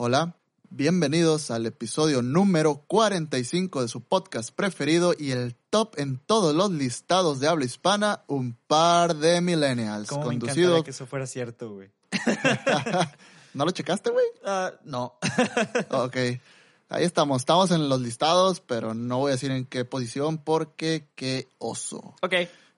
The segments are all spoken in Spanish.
Hola, bienvenidos al episodio número 45 de su podcast preferido y el top en todos los listados de habla hispana, un par de millennials. ¿Cómo me conducido... encantaría que eso fuera cierto, güey? ¿No lo checaste, güey? Ah, no. ok. Ahí estamos, estamos en los listados, pero no voy a decir en qué posición porque qué oso. ok.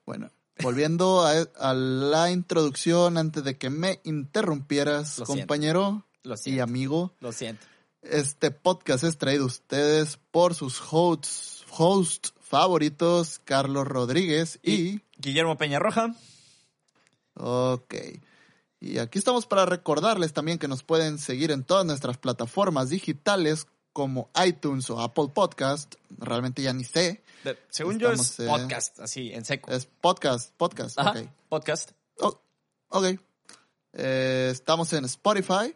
Bueno, volviendo a, a la introducción antes de que me interrumpieras, Lo siento. Lo y siento. amigo. Lo siento. Este podcast es traído a ustedes por sus hosts, hosts favoritos, Carlos Rodríguez y... Guillermo Peñarroja. Ok. Y aquí estamos para recordarles también que nos pueden seguir en todas nuestras plataformas digitales como iTunes o Apple Podcast. Realmente ya ni sé. De- según yo es eh, podcast, así, en seco. Es podcast, podcast. Ajá, Ok. podcast. Oh, ok. Eh, estamos en Spotify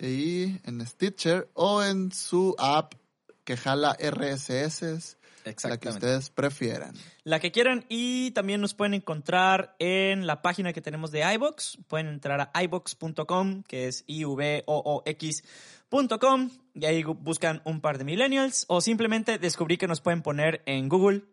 y en Stitcher o en su app que jala RSS, la que ustedes prefieran. La que quieran y también nos pueden encontrar en la página que tenemos de iBox. Pueden entrar a iBox.com, que es I-V-O-O-X.com y ahí buscan un par de millennials o simplemente descubrí que nos pueden poner en Google.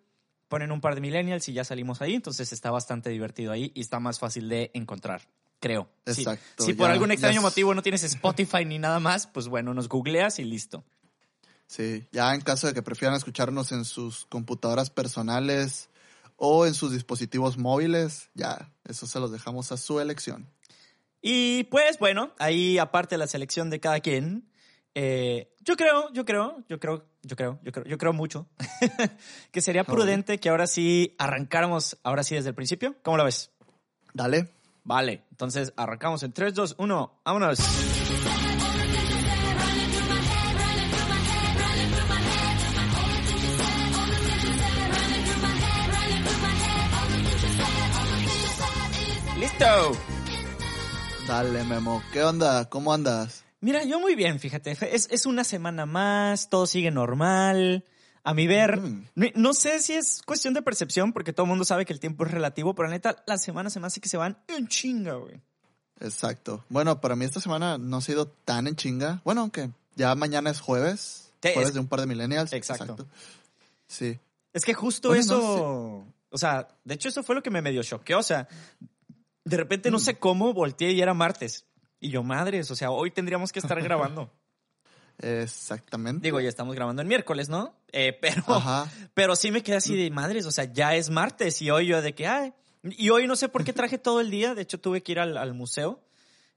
Ponen un par de millennials y ya salimos ahí, entonces está bastante divertido ahí y está más fácil de encontrar, creo. Sí. Exacto, Si por algún extraño motivo no tienes Spotify ni nada más, pues bueno, nos googleas y listo. Sí, ya en caso de que prefieran escucharnos en sus computadoras personales o en sus dispositivos móviles, ya, eso se los dejamos a su elección. Y pues bueno, ahí aparte de la selección de cada quien, eh, yo creo, yo creo, yo creo, yo creo, yo creo, yo creo mucho que sería prudente que ahora sí arrancáramos, ahora sí desde el principio. ¿Cómo lo ves? Dale. Vale, entonces arrancamos en 3, 2, 1, vámonos. ¡Listo! Dale, Memo. ¿Qué onda? ¿Cómo andas? Mira, yo muy bien, fíjate. Es, es una semana más, todo sigue normal. A mi ver, Mm. no, no sé si es cuestión de percepción, porque todo el mundo sabe que el tiempo es relativo, pero la neta, las semanas se me hace que se van en chinga, güey. Exacto. Bueno, para mí esta semana no ha sido tan en chinga. Bueno, aunque ya mañana es jueves. Sí, jueves es- de un par de millennials. Exacto. Sí. Es que justo eso, no o sea, de hecho eso fue lo que me medio choqueó, o sea, de repente Mm. no sé cómo volteé y era martes. Y yo, madres, o sea, hoy tendríamos que estar grabando. Exactamente. Digo, ya estamos grabando el miércoles, ¿no? Eh, pero, Ajá. pero sí me quedé así de madres, o sea, ya es martes y hoy yo de que, ay, y hoy no sé por qué traje todo el día, de hecho tuve que ir al, al museo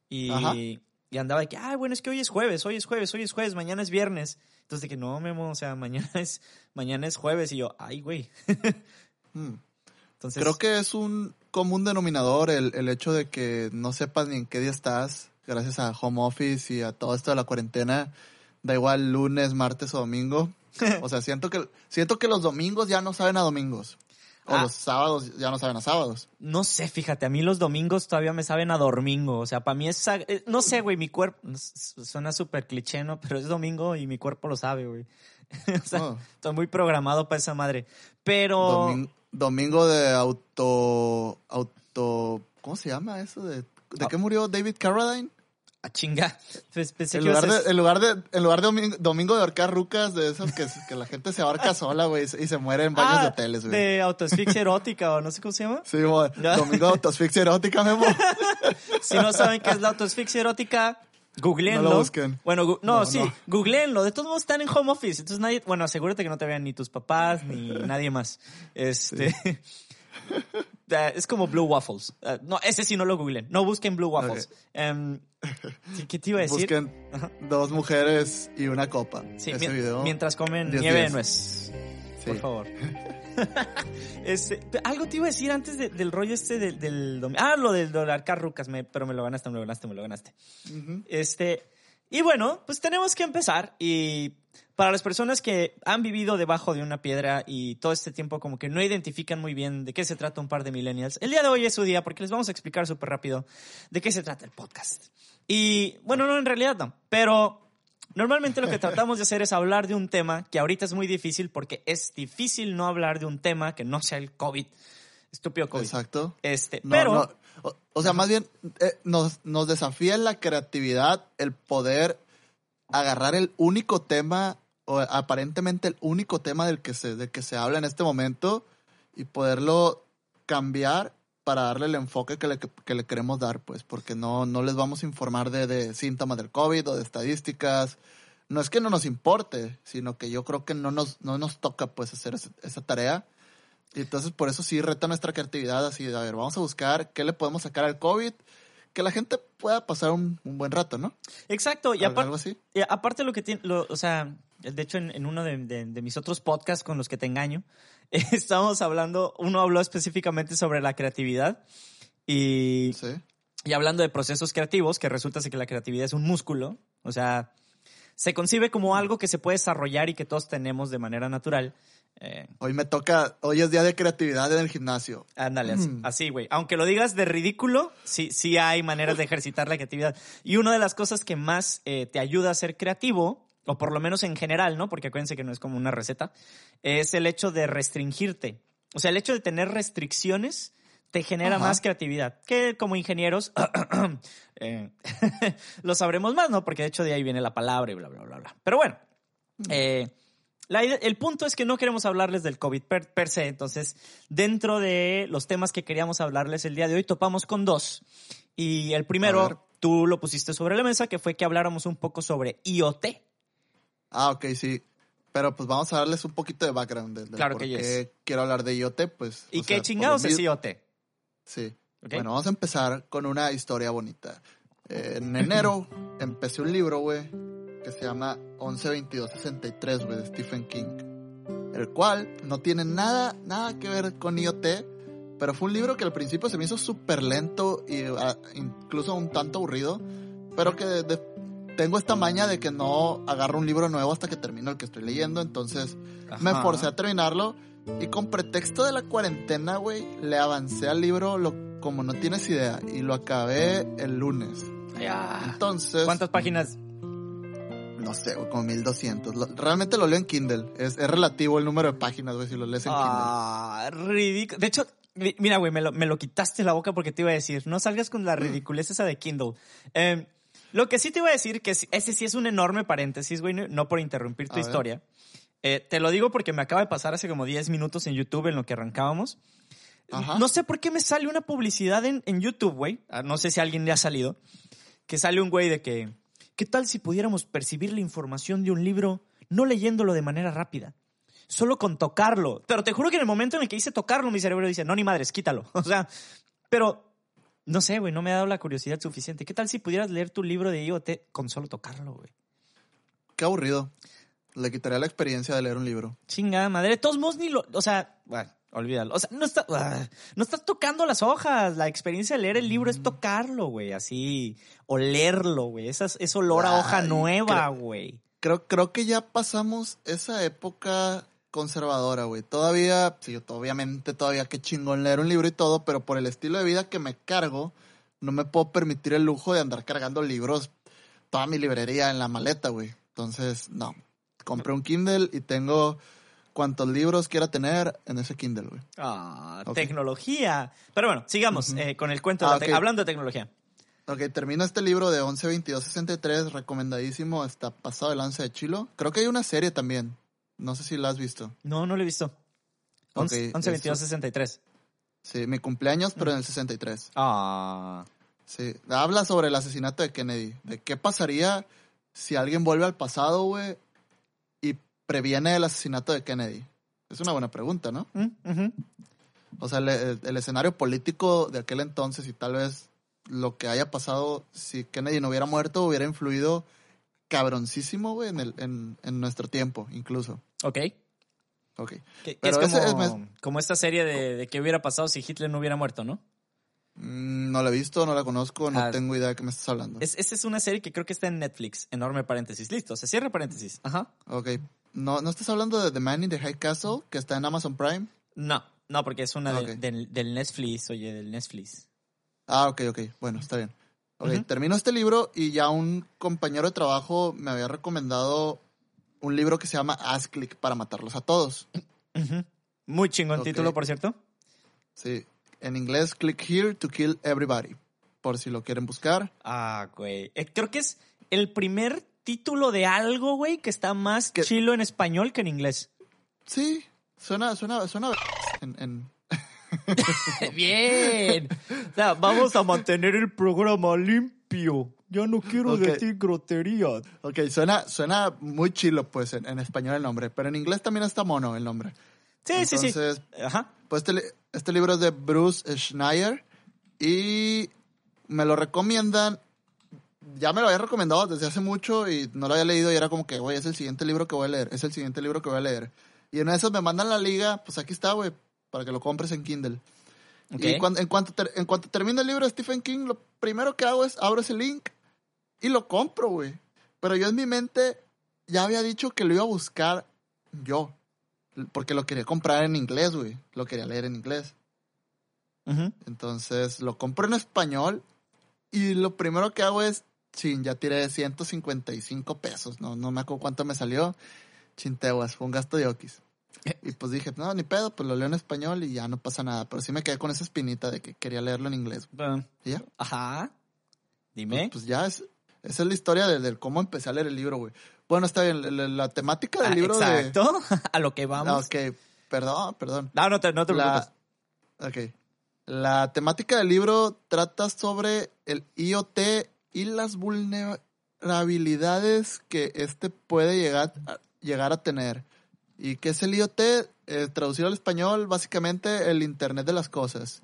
y, Ajá. y andaba de que, ay, bueno, es que hoy es jueves, hoy es jueves, hoy es jueves, mañana es viernes. Entonces de que no, Memo, o sea, mañana es, mañana es jueves y yo, ay, güey. Mm. Entonces, Creo que es un común denominador el, el hecho de que no sepas ni en qué día estás, gracias a home office y a todo esto de la cuarentena. Da igual lunes, martes o domingo. O sea, siento que, siento que los domingos ya no saben a domingos. O Ah. los sábados ya no saben a sábados. No sé, fíjate, a mí los domingos todavía me saben a domingo. O sea, para mí es. eh, No sé, güey, mi cuerpo. Suena súper cliché, ¿no? Pero es domingo y mi cuerpo lo sabe, güey. o sea, Oh. estoy muy programado para esa madre. Pero. Domin- domingo de auto, auto, ¿cómo se llama eso? ¿De, de Ah. qué murió David Carradine? A chinga. Pues pensé En que ibas lugar, a- de, en lugar de, en lugar de domingo, domingo de ahorcar rucas, de esos que, que la gente se ahorca sola, güey, y se muere en baños Ah, de hoteles, güey. De autoasfixia erótica o no sé cómo se llama. Sí, güey. Domingo de autoasfixia erótica, Memo. Si no saben qué es la autoasfixia erótica, googleenlo. No lo busquen. Bueno, gu- no, No, sí, no. googleenlo. De todos modos están en home office. Entonces nadie, bueno, asegúrate que no te vean ni tus papás ni nadie más. Este. Eh, Es como Blue Waffles. Eh, no, ese sí no lo googleen. No busquen Blue Waffles. Em, ¿qué- ¿Qué te iba a decir? Busquen Ajá. dos mujeres y una copa. Sí, Ese mien- video. mientras comen 10, nieve de 10. nuez. Sí. Por favor. Este, te- algo te iba a decir antes de- del rollo este del, del Ah, lo del dólar Rucas, me, pero me lo ganaste, me lo ganaste, me lo ganaste. Este, y bueno, pues tenemos que empezar. Y para las personas que han vivido debajo de una piedra y todo este tiempo como que no identifican muy bien de qué se trata un par de millennials, el día de hoy es su día porque les vamos a explicar súper rápido de qué se trata el podcast. Y bueno, no, en realidad no, pero normalmente lo que tratamos de hacer es hablar de un tema que ahorita es muy difícil porque es difícil no hablar de un tema que no sea el COVID. Estúpido COVID. Exacto. Este, No, pero... no. O, o sea, más bien, eh, nos, nos desafía en la creatividad el poder agarrar el único tema, o aparentemente el único tema del que se, del que se habla en este momento, y poderlo cambiar para darle el enfoque que le, que le queremos dar, pues, porque no, no les vamos a informar de, de síntomas del COVID o de estadísticas. No es que no nos importe, sino que yo creo que no nos, no nos toca, pues, hacer esa, tarea. Y entonces, por eso sí reta nuestra creatividad, así de, a ver, vamos a buscar qué le podemos sacar al COVID, que la gente pueda pasar un, un buen rato, ¿no? Exacto, y, Algo aparte así. y aparte lo que tiene, lo- o sea, de hecho en, en uno de, de- de mis otros podcasts con los que te engaño, estábamos hablando, uno habló específicamente sobre la creatividad y, Sí. y hablando de procesos creativos, que resulta ser que la creatividad es un músculo, o sea, se concibe como algo que se puede desarrollar y que todos tenemos de manera natural. Eh, Hoy me toca, hoy es día de creatividad en el gimnasio. Ándale, así- Mm. así, güey. Aunque lo digas de ridículo, sí, sí hay maneras de ejercitar la creatividad. Y una de las cosas que más eh, te ayuda a ser creativo, o por lo menos en general, ¿no? Porque acuérdense que no es como una receta, es el hecho de restringirte. O sea, el hecho de tener restricciones te genera Ajá. más creatividad. Que como ingenieros eh, lo sabremos más, ¿no? Porque de hecho de ahí viene la palabra y bla, bla, bla, bla. Pero bueno, eh, la el punto es que no queremos hablarles del COVID per, per se, entonces dentro de los temas que queríamos hablarles el día de hoy topamos con dos. Y el primero, tú lo pusiste sobre la mesa, que fue que habláramos un poco sobre IoT. Ah, ok, sí. Pero pues vamos a darles un poquito de background de, de Claro por que qué yes. quiero hablar de IoT, pues. ¿Y qué sea, chingados es IoT? Sí. Bueno, vamos a empezar con una historia bonita. Eh, en enero empecé un libro, güey, que se llama 112263, güey, de Stephen King. El cual no tiene nada, nada que ver con IoT, pero fue un libro que al principio se me hizo súper lento ah, incluso un tanto aburrido, pero que de- de- tengo esta maña de que no agarro un libro nuevo hasta que termino el que estoy leyendo, entonces me Ajá. forcé a terminarlo y con pretexto de la cuarentena, güey, le avancé al libro lo, como no tienes idea y lo acabé el lunes. Ya. Entonces, ¿Cuántas páginas? No sé, güey, como 1200. Lo- realmente lo leo en Kindle. Es, es relativo el número de páginas, güey, si lo lees en Ah, ridículo. De hecho, mi- mira, güey, me lo, me lo quitaste la boca porque te iba a decir, no salgas con la Mm. ridiculez esa de Kindle. Eh, lo que sí te iba a decir, que ese sí es un enorme paréntesis, güey, no por interrumpir tu A historia. Eh, te lo digo porque me acaba de pasar hace como 10 minutos en YouTube en lo que arrancábamos. Ajá. No sé por qué me sale una publicidad en, en YouTube, güey. Ah, No sé si a alguien le ha salido. Que sale un güey de que, ¿qué tal si pudiéramos percibir la información de un libro no leyéndolo de manera rápida? Solo con tocarlo. Pero te juro que en el momento en el que hice tocarlo, mi cerebro dice, no, ni madres, quítalo. O sea, pero no sé, güey, no me ha dado la curiosidad suficiente. ¿Qué tal si pudieras leer tu libro de IoT con solo tocarlo, güey? Qué aburrido. Le quitaría la experiencia de leer un libro. Chingada madre. De todos modos, ni lo. O sea, bueno, olvídalo. O sea, no, está, ah, no estás tocando las hojas. La experiencia de leer el libro es tocarlo, güey. Así. Olerlo, güey. Esa, es olor a hoja Ay, nueva, creo- güey. Creo, creo que ya pasamos esa época conservadora, güey. Todavía, sí, obviamente todavía qué chingón leer un libro y todo, pero por el estilo de vida que me cargo, no me puedo permitir el lujo de andar cargando libros, toda mi librería en la maleta, güey. Entonces, no. Compré un Kindle y tengo cuantos libros quiera tener en ese Kindle, güey. Ah, tecnología. Pero bueno, sigamos eh, con el cuento. de Ah, la. Hablando de tecnología. Ok, termino este libro de 112263, recomendadísimo, está pasado el lance de chilo. Creo que hay una serie también. No sé si la has visto. No, no lo he visto. Ok, 11, 11 22, eso. 63. Sí, mi cumpleaños, pero en el 63. Ah. Sí, habla sobre el asesinato de Kennedy. De qué pasaría si alguien vuelve al pasado, güey, previene el asesinato de Kennedy. Es una buena pregunta, ¿no? Mm. O sea, el, escenario político de aquel entonces y tal vez lo que haya pasado si Kennedy no hubiera muerto hubiera influido cabroncísimo, güey, en, el, en, en nuestro tiempo, incluso. Ok. Ok. Que, que Pero es ese como, es- como esta serie de, de qué hubiera pasado si Hitler no hubiera muerto, ¿no? Mm, No la he visto, no la conozco, no Ah, tengo idea de qué me estás hablando. Es, esa es una serie que creo que está en Netflix. Enorme paréntesis. Listo, se cierra paréntesis. Ajá. Ok. ¿No, ¿No estás hablando de The Man in the High Castle, que está en Amazon Prime? No, no, porque es una de- Ok. del, Netflix, oye, del Netflix. Ah, ok, ok. Bueno, está bien. Ok, termino este libro y ya un compañero de trabajo me había recomendado un libro que se llama Haz Click para matarlos a todos. Muy chingón Ok. título, por cierto. Sí. En inglés, Click Here to Kill Everybody. Por si lo quieren buscar. Ah, güey. Eh, creo que es el primer subtítulo de algo, güey, que está más chilo en español que en inglés. Sí, suena, suena, suena en, en- Bien. O sea, vamos a mantener el programa limpio. Ya no quiero decir groterías. Ok, suena, suena muy chilo, pues, en, en español el nombre, pero en inglés también está mono el nombre. Sí, sí, sí. Entonces, Ajá. Pues este, este libro es de Bruce Schneier y me lo recomiendan. Ya me lo había recomendado desde hace mucho y no lo había leído y era como que, güey, es el siguiente libro que voy a leer, es el siguiente libro que voy a leer. Y en eso me mandan la liga, pues aquí está, güey, para que lo compres en Kindle. Ok. Y cuan- en, cuanto ter- en cuanto termine el libro de Stephen King, lo primero que hago es abro ese link y lo compro, güey. Pero yo en mi mente ya había dicho que lo iba a buscar yo. Porque lo quería comprar en inglés, güey. Lo quería leer en inglés. Ujú. Entonces lo compro en español y lo primero que hago es, chin, ya tiré 155 pesos. No, no me acuerdo cuánto me salió. Chinteguas, fue un gasto de okis. Y pues dije, no, ni pedo, pues lo leo en español y ya no pasa nada. Pero sí me quedé con esa espinita de que quería leerlo en inglés. Bueno, ¿Y ya? Ajá. Dime. Pues ya es, esa es la historia de, de cómo empecé a leer el libro, güey. Bueno, está bien, la, la- la temática del Ah, libro exacto. a lo que de... vamos. Ok, perdón, perdón. No, no te, no te preocupes. La, ok. La temática del libro trata sobre el IoT y las vulnerabilidades que este puede llegar a, llegar a tener. ¿Y qué es el IoT? Eh, traducido al español, básicamente el Internet de las Cosas.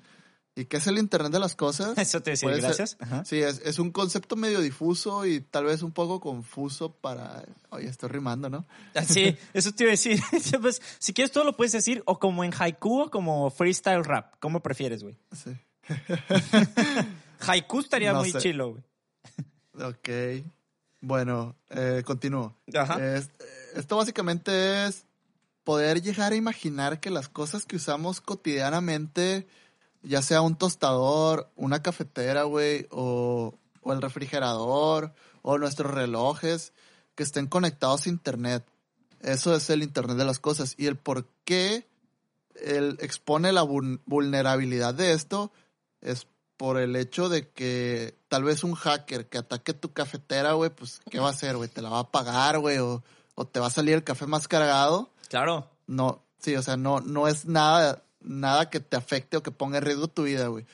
¿Y qué es el Internet de las Cosas? Eso te decía, gracias. Ajá. Sí, es, es un concepto medio difuso y tal vez un poco confuso para... Oye, estoy rimando, ¿no? Ah, Sí, eso te iba a decir. Pues, si quieres, todo lo puedes decir o como en haiku o como freestyle rap. ¿Cómo prefieres, güey? Sí. Haiku estaría No muy sé. chilo, güey. Ok. Bueno, eh, continúo. Ajá. Es- esto básicamente es poder llegar a imaginar que las cosas que usamos cotidianamente, ya sea un tostador, una cafetera, güey, o, o el refrigerador, o nuestros relojes, que estén conectados a Internet. Eso es el Internet de las cosas. Y el por qué él expone la vul- vulnerabilidad de esto es por el hecho de que tal vez un hacker que ataque tu cafetera, güey, pues, ¿qué va a hacer, güey? ¿Te la va a pagar, güey? O, o te va a salir el café más cargado. Claro. No, sí, o sea, no, no es nada, nada que te afecte o que ponga en riesgo tu vida, güey.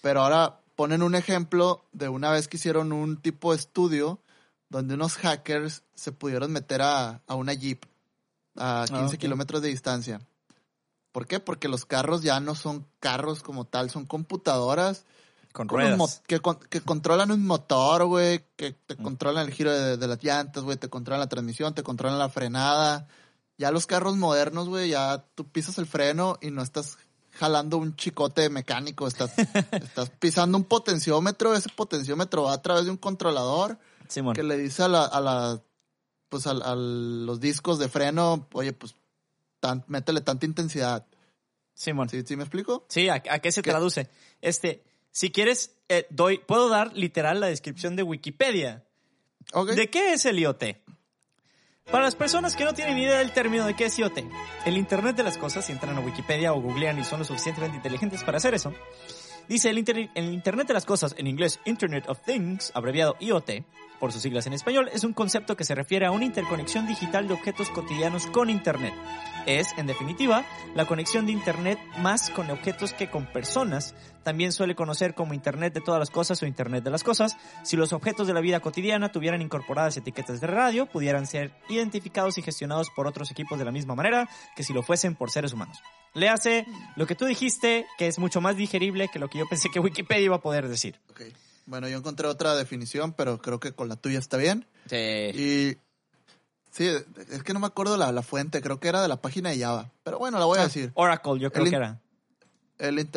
Pero ahora ponen un ejemplo de una vez que hicieron un tipo de estudio donde unos hackers se pudieron meter a, a una Jeep a 15 Ah, kilómetros de distancia. ¿Por qué? Porque los carros ya no son carros como tal, son computadoras Con ruedas. que, con- que controlan un motor, güey, que te Mm. controlan el giro de, de las llantas, güey, te controlan la transmisión, te controlan la frenada. Ya los carros modernos, güey, ya tú pisas el freno y no estás jalando un chicote mecánico, estás, estás pisando un potenciómetro, ese potenciómetro va a través de un controlador Simón. que le dice a la, a la pues a, a los discos de freno, oye, pues tan, métele tanta intensidad. Simón. ¿Sí, ¿Sí me explico? Sí, ¿a, a qué se ¿Qué? traduce? Este, si quieres, eh, doy, puedo dar literal la descripción de Wikipedia. ¿De qué es el IoT? Para las personas que no tienen idea del término de qué es IoT, el Internet de las Cosas, si entran a Wikipedia o googlean y son lo suficientemente inteligentes para hacer eso, dice el, el Internet de las Cosas, en inglés Internet of Things, abreviado IoT, por sus siglas en español, es un concepto que se refiere a una interconexión digital de objetos cotidianos con Internet. Es, en definitiva, la conexión de Internet más con objetos que con personas. También suele conocer como Internet de todas las cosas o Internet de las cosas. Si los objetos de la vida cotidiana tuvieran incorporadas etiquetas de radio, pudieran ser identificados y gestionados por otros equipos de la misma manera que si lo fuesen por seres humanos. Le hace lo que tú dijiste, que es mucho más digerible que lo que yo pensé que Wikipedia iba a poder decir. Ok. Bueno, yo encontré otra definición, pero creo que con la tuya está bien. Y sí, es que no me acuerdo la, la fuente, creo que era de la página de Java. Pero bueno, la voy a decir. Oracle, yo creo El que era. El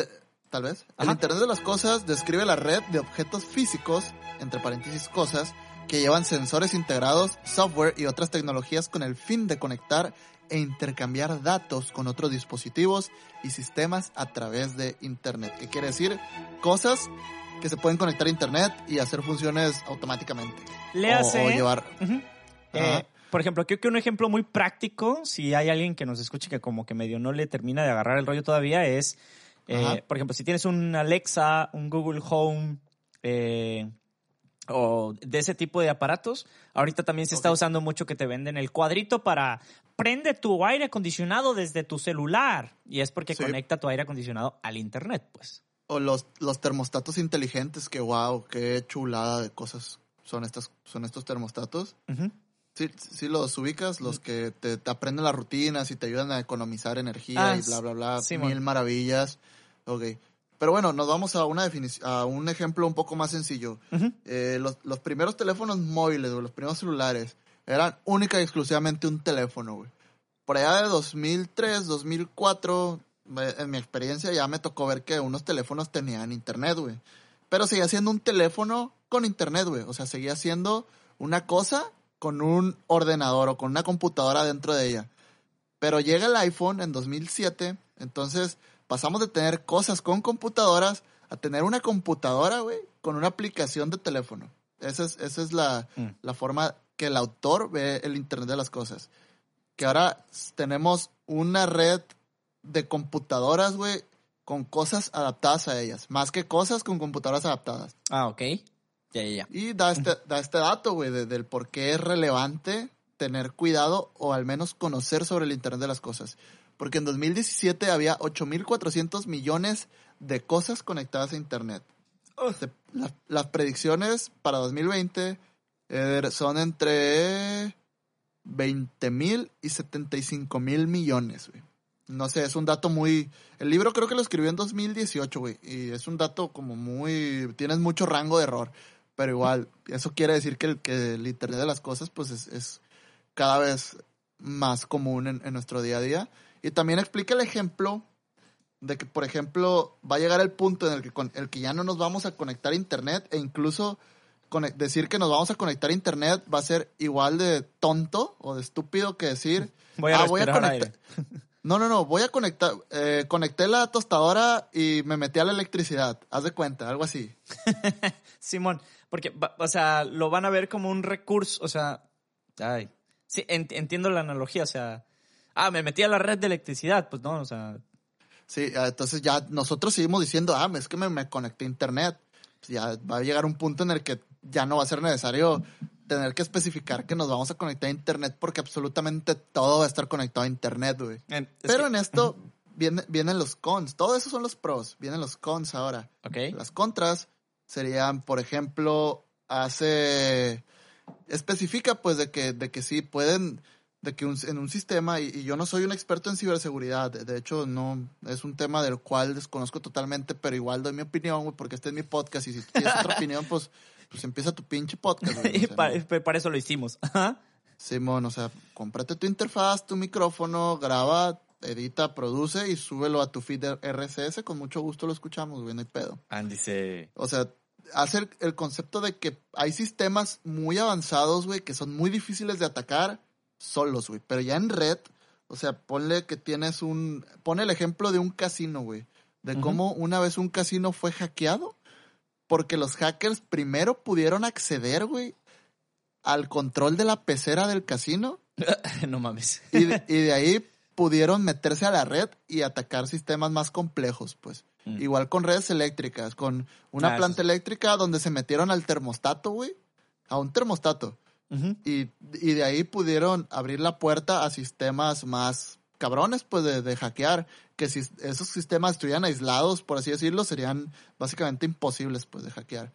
tal vez. El. Internet de las Cosas describe la red de objetos físicos, entre paréntesis cosas, que llevan sensores integrados, software y otras tecnologías con el fin de conectar e intercambiar datos con otros dispositivos y sistemas a través de Internet. ¿Qué quiere decir? Cosas que se pueden conectar a Internet y hacer funciones automáticamente. Le O- hace... o llevar. Eh, por ejemplo, creo que un ejemplo muy práctico, si hay alguien que nos escuche que como que medio no le termina de agarrar el rollo todavía, es, eh, por ejemplo, si tienes un Alexa, un Google Home, eh, o de ese tipo de aparatos. Ahorita también se está usando mucho que te venden el cuadrito para prende tu aire acondicionado desde tu celular. Y es porque Sí. conecta tu aire acondicionado al internet, pues. O los, los termostatos inteligentes, que wow, qué chulada de cosas son estas, son estos termostatos. Ujú. Sí, sí los ubicas, los que te, te aprenden las rutinas y te ayudan a economizar energía Ah, y bla, bla, bla. Simón. mil maravillas. Ok. Pero bueno, nos vamos a una a un ejemplo un poco más sencillo. Eh, los, los primeros teléfonos móviles, o los primeros celulares, eran única y exclusivamente un teléfono, güey. Por allá de 2003, 2004, me- en mi experiencia ya me tocó ver que unos teléfonos tenían internet, güey. Pero seguía siendo un teléfono con internet, güey. O sea, seguía siendo una cosa con un ordenador o con una computadora dentro de ella. Pero llega el iPhone en 2007, entonces pasamos de tener cosas con computadoras a tener una computadora, güey, con una aplicación de teléfono. Esa es, esa es la, Mm. la forma que el autor ve el Internet de las cosas. Que ahora tenemos una red de computadoras, güey, con cosas adaptadas a ellas. Más que cosas con computadoras adaptadas. Ah, ok. Ya, ya, ya. Y da este, da este dato, güey, de- del por qué es relevante tener cuidado o al menos conocer sobre el Internet de las cosas. Porque en 2017 había 8.400 millones de cosas conectadas a Internet. Se- la- las predicciones para 2020 eh, son entre 20.000 y 75.000 millones, güey. No sé, es un dato muy... El libro creo que lo escribió en 2018, güey. Y es un dato como muy... Tienes mucho rango de error. Pero igual, eso quiere decir que el, que el Internet de las cosas, pues es, es cada vez más común en, en nuestro día a día. Y también explica el ejemplo de que, por ejemplo, va a llegar el punto en el que, con, el que ya no nos vamos a conectar a Internet e incluso cone- decir que nos vamos a conectar a Internet va a ser igual de tonto o de estúpido que decir, Voy a "Ah, respirar conectar- aire. No, no, no, voy a conectar, eh, conecté la tostadora y me metí a la electricidad, haz de cuenta, algo así. Simón, porque, o sea, lo van a ver como un recurso, o sea, ay, sí, en- entiendo la analogía, o sea, ah, me metí a la red de electricidad, pues no, o sea, Sí, ah, entonces ya nosotros seguimos diciendo, ah, es que me, me conecté a internet. Pues ya va a llegar un punto en el que ya no va a ser necesario tener que especificar que nos vamos a conectar a internet porque absolutamente todo va a estar conectado a internet, güey. Pero que- en esto viene- vienen los cons. Todo eso son los pros. Vienen los cons ahora. ok, Las contras serían, por ejemplo, hace especifica pues de que de que sí pueden de que un- en un sistema y, y yo no soy un experto en ciberseguridad, de, hecho no es un tema del cual desconozco totalmente, pero igual doy mi opinión, güey, porque este es mi podcast y si tienes otra opinión, pues pues empieza tu pinche podcast, güey. y sea, pa- no. pa- para eso lo hicimos, Ajá. Simón, o sea, cómprate tu interfaz, tu micrófono, graba, edita, produce y súbelo a tu feed de RSS, con mucho gusto lo escuchamos, güey, no hay pedo. Andy se... O sea, hace el, el concepto de que hay sistemas muy avanzados, güey, que son muy difíciles de atacar solos, güey. Pero ya en red, o sea, ponle que tienes un... Pone el ejemplo de un casino, güey. De cómo una vez un casino fue hackeado porque los hackers primero pudieron acceder, güey, al control de la pecera del casino no mames. y de, y de ahí pudieron meterse a la red y atacar sistemas más complejos, pues. Mm. Igual con redes eléctricas, con una Ah, planta sí. eléctrica donde se metieron al termostato, güey. A un termostato. Y, y de ahí pudieron abrir la puerta a sistemas más cabrones, pues, de, de hackear. Que si esos sistemas estuvieran aislados, por así decirlo, serían básicamente imposibles, pues, de hackear.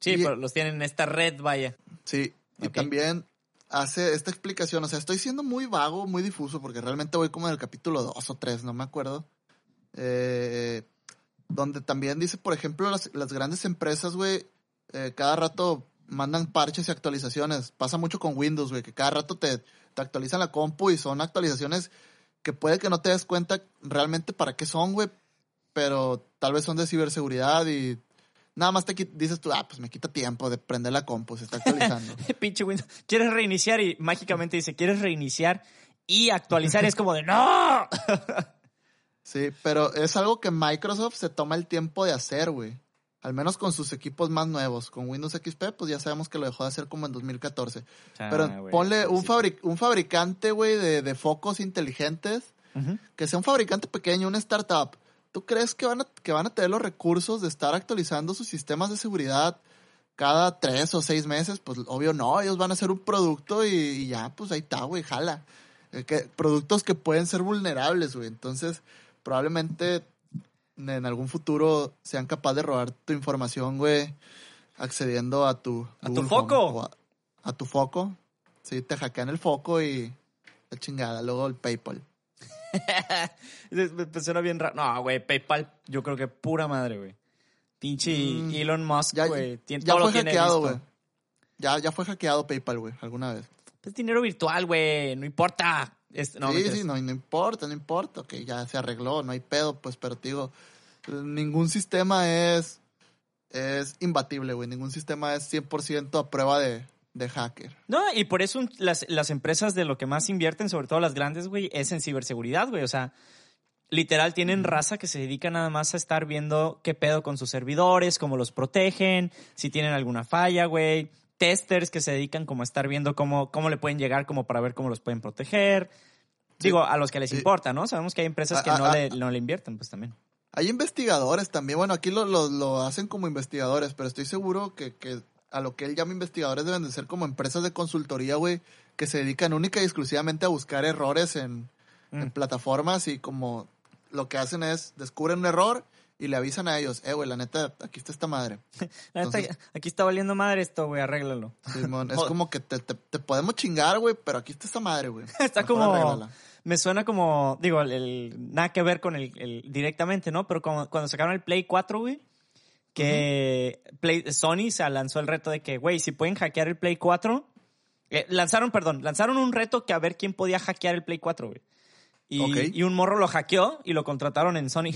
Sí, Y- pero los tienen en esta red, vaya. Sí, y también hace esta explicación, o sea, estoy siendo muy vago, muy difuso, porque realmente voy como en el capítulo 2 o 3, no me acuerdo. Eh, donde también dice, por ejemplo, las, las grandes empresas, güey, eh, cada rato mandan parches y actualizaciones. Pasa mucho con Windows, güey, que cada rato te, te actualizan la compu y son actualizaciones que puede que no te des cuenta realmente para qué son, güey, pero tal vez son de ciberseguridad y nada más te dices tú, ah, pues me quita tiempo de prender la compu, se está actualizando. Pinche Windows. ¿Quieres reiniciar? Y mágicamente dice, ¿quieres reiniciar? Y actualizar es como de, ¡no! Sí, pero es algo que Microsoft se toma el tiempo de hacer, güey. Al menos con sus equipos más nuevos. Con Windows XP, pues ya sabemos que lo dejó de hacer como en 2014. Pero ponle un, sí. fabri- un fabricante, güey, de, de focos inteligentes. Que sea un fabricante pequeño, una startup. ¿Tú crees que van, a, que van a tener los recursos de estar actualizando sus sistemas de seguridad cada tres o seis meses, pues obvio no, ellos van a hacer un producto y, y ya, pues ahí está, güey, jala. Eh, que, productos que pueden ser vulnerables, güey. Entonces, probablemente en algún futuro sean capaces de robar tu información, güey, accediendo a tu... ¿A tu foco? A, a tu foco. Sí, te hackean el foco y la chingada, luego el PayPal. Me suena bien raro. No, güey, PayPal, yo creo que pura madre, güey. Pinche Mm, Elon Musk, Ya, güey. tiene- ya todo lo fue hackeado, güey. Ya, ya fue hackeado PayPal, güey, alguna vez. Es dinero virtual, güey. No importa. Es- no, sí, sí, no, no importa, no importa, que ya se arregló, no hay pedo, pues, pero te digo, ningún sistema es, es imbatible, güey, ningún sistema es 100% a prueba de, de hacker. No, y por eso las, las empresas de lo que más invierten, sobre todo las grandes, güey, es en ciberseguridad, güey. O sea, literal tienen raza que se dedica nada más a estar viendo qué pedo con sus servidores, cómo los protegen, si tienen alguna falla, güey. Testers que se dedican como a estar viendo cómo, cómo le pueden llegar como para ver cómo los pueden proteger. Digo, a los que les importa, ¿no? Sabemos que hay empresas que no, le, no le invierten, pues también. Hay investigadores también, bueno, aquí lo, lo, lo hacen como investigadores, pero estoy seguro que, que a lo que él llama investigadores deben de ser como empresas de consultoría, güey, que se dedican única y exclusivamente a buscar errores en, en Mm. plataformas y como lo que hacen es descubren un error y le avisan a ellos, eh, güey, la neta, aquí está esta madre. La neta, Entonces- aquí está valiendo madre esto, güey, arréglalo. Simón, es como que te, te, te podemos chingar, güey, pero aquí está esta madre, güey. Está Mejor como. Me suena como. Digo, el, el- nada que ver con el, el- directamente, ¿no? Pero como, cuando sacaron el Play 4, güey. Que Play, Sony se lanzó el reto de que, güey, si pueden hackear el Play 4. eh, lanzaron, perdón, lanzaron un reto que a ver quién podía hackear el Play 4, güey. Y, Ok. y un morro lo hackeó y lo contrataron en Sony.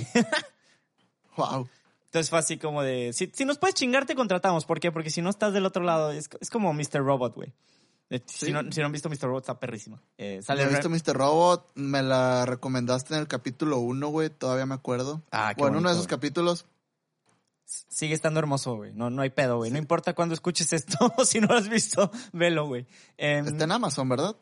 Wow. Entonces fue así como de, si, si nos puedes chingar, te contratamos. ¿Por qué? Porque si no estás del otro lado, es, es como Mr. Robot, güey. Si, no, si no han visto Mr. Robot, está perrísima. Eh, sale He visto Mr. Robot, me la recomendaste en el capítulo 1, güey, todavía me acuerdo. Ah, qué bueno, uno de bonito, esos güey. capítulos. Sigue estando hermoso, güey. No, no hay pedo, güey. No importa cuándo escuches esto, si no lo has visto, velo, güey. Em, Está en Amazon, ¿verdad?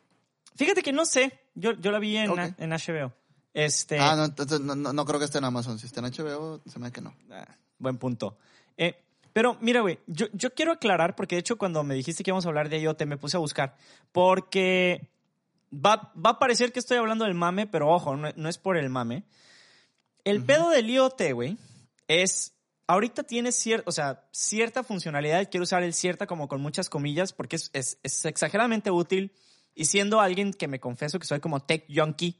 Fíjate que no sé. Yo, yo la vi en, en HBO. Este. Ah, no, entonces no, no, no creo que esté en Amazon. Si está en HBO, se me da que no. Ah, buen punto. Eh, pero mira, güey, yo, yo quiero aclarar, porque de hecho cuando me dijiste que íbamos a hablar de IoT, me puse a buscar, porque va, va a parecer que estoy hablando del mame, pero ojo, no, no es por el mame. El pedo del IoT, güey, es, ahorita tiene cierta, o sea, cierta funcionalidad, quiero usar el cierta como con muchas comillas, porque es, es, es exageradamente útil, y siendo alguien que me confieso que soy como tech junkie,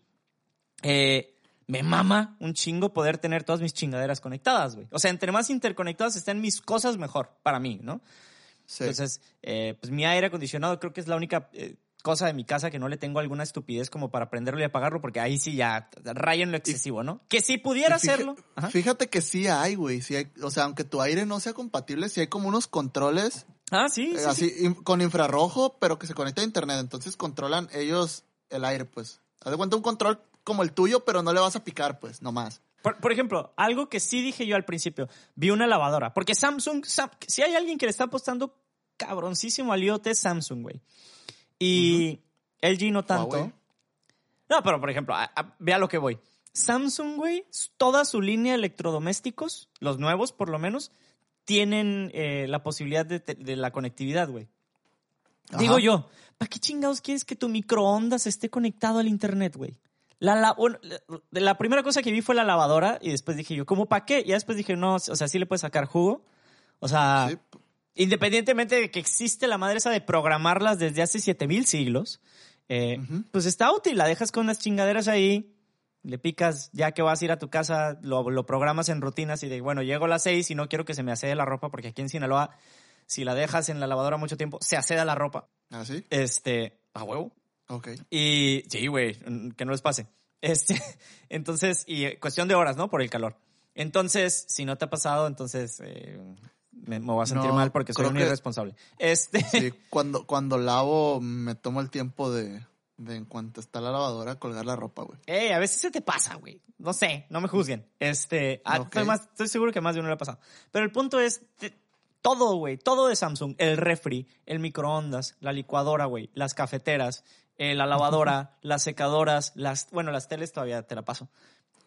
eh, me mama un chingo poder tener todas mis chingaderas conectadas, güey. O sea, entre más interconectadas estén mis cosas, mejor para mí, ¿no? Sí. Entonces, eh, pues mi aire acondicionado creo que es la única eh, cosa de mi casa que no le tengo alguna estupidez como para prenderlo y apagarlo, porque ahí sí ya raya en lo excesivo, ¿no? Que si pudiera hacerlo. Ajá. Fíjate que sí hay, güey. Sí hay, o sea, aunque tu aire no sea compatible, sí hay como unos controles Ah, sí, eh, sí, así sí. con infrarrojo, pero que se conecta a internet. Entonces controlan ellos el aire, pues. Haz de cuenta un control como el tuyo, pero no le vas a picar, pues, nomás. Por, por ejemplo, algo que sí dije yo al principio, vi una lavadora, porque Samsung, Sam- si hay alguien que le está apostando cabroncísimo al IoT, es Samsung, güey. Y LG no tanto. Huawei. No, pero por ejemplo, a- a- ve a lo que voy. Samsung, güey, toda su línea de electrodomésticos, los nuevos por lo menos, tienen eh, la posibilidad de, de la conectividad, güey. Digo yo, ¿para qué chingados quieres que tu microondas esté conectado al internet, güey? La, la, la- primera cosa que vi fue la lavadora y después dije yo, ¿cómo para qué? Y después dije, no, o sea, sí le puedes sacar jugo. O sea, Sí. independientemente de que existe la madre esa de programarlas desde hace 7000 siglos, eh, Ujú. pues está útil, la dejas con unas chingaderas ahí, le picas, ya que vas a ir a tu casa, lo, lo programas en rutinas y de, bueno, llego a las 6 y no quiero que se me acede la ropa, porque aquí en Sinaloa, si la dejas en la lavadora mucho tiempo, se aceda la ropa. ¿Ah, sí? Este, a huevo. Ok. Y sí, güey, que no les pase. Este, entonces, y eh, cuestión de horas, ¿no? Por el calor. Entonces, si no te ha pasado, entonces eh, me, me voy a sentir No, mal porque soy un que- irresponsable. Este, Sí, cuando, cuando lavo me tomo el tiempo de, de en cuanto está la lavadora, colgar la ropa, güey. eh, a veces se te pasa, güey. No sé, no me juzguen. Este, ah, estoy, más, estoy seguro que más de uno le ha pasado. Pero el punto es, te- todo, güey, todo de Samsung, el refri, el microondas, la licuadora, güey, las cafeteras, eh, la lavadora, las secadoras, las, bueno, las teles todavía te la paso.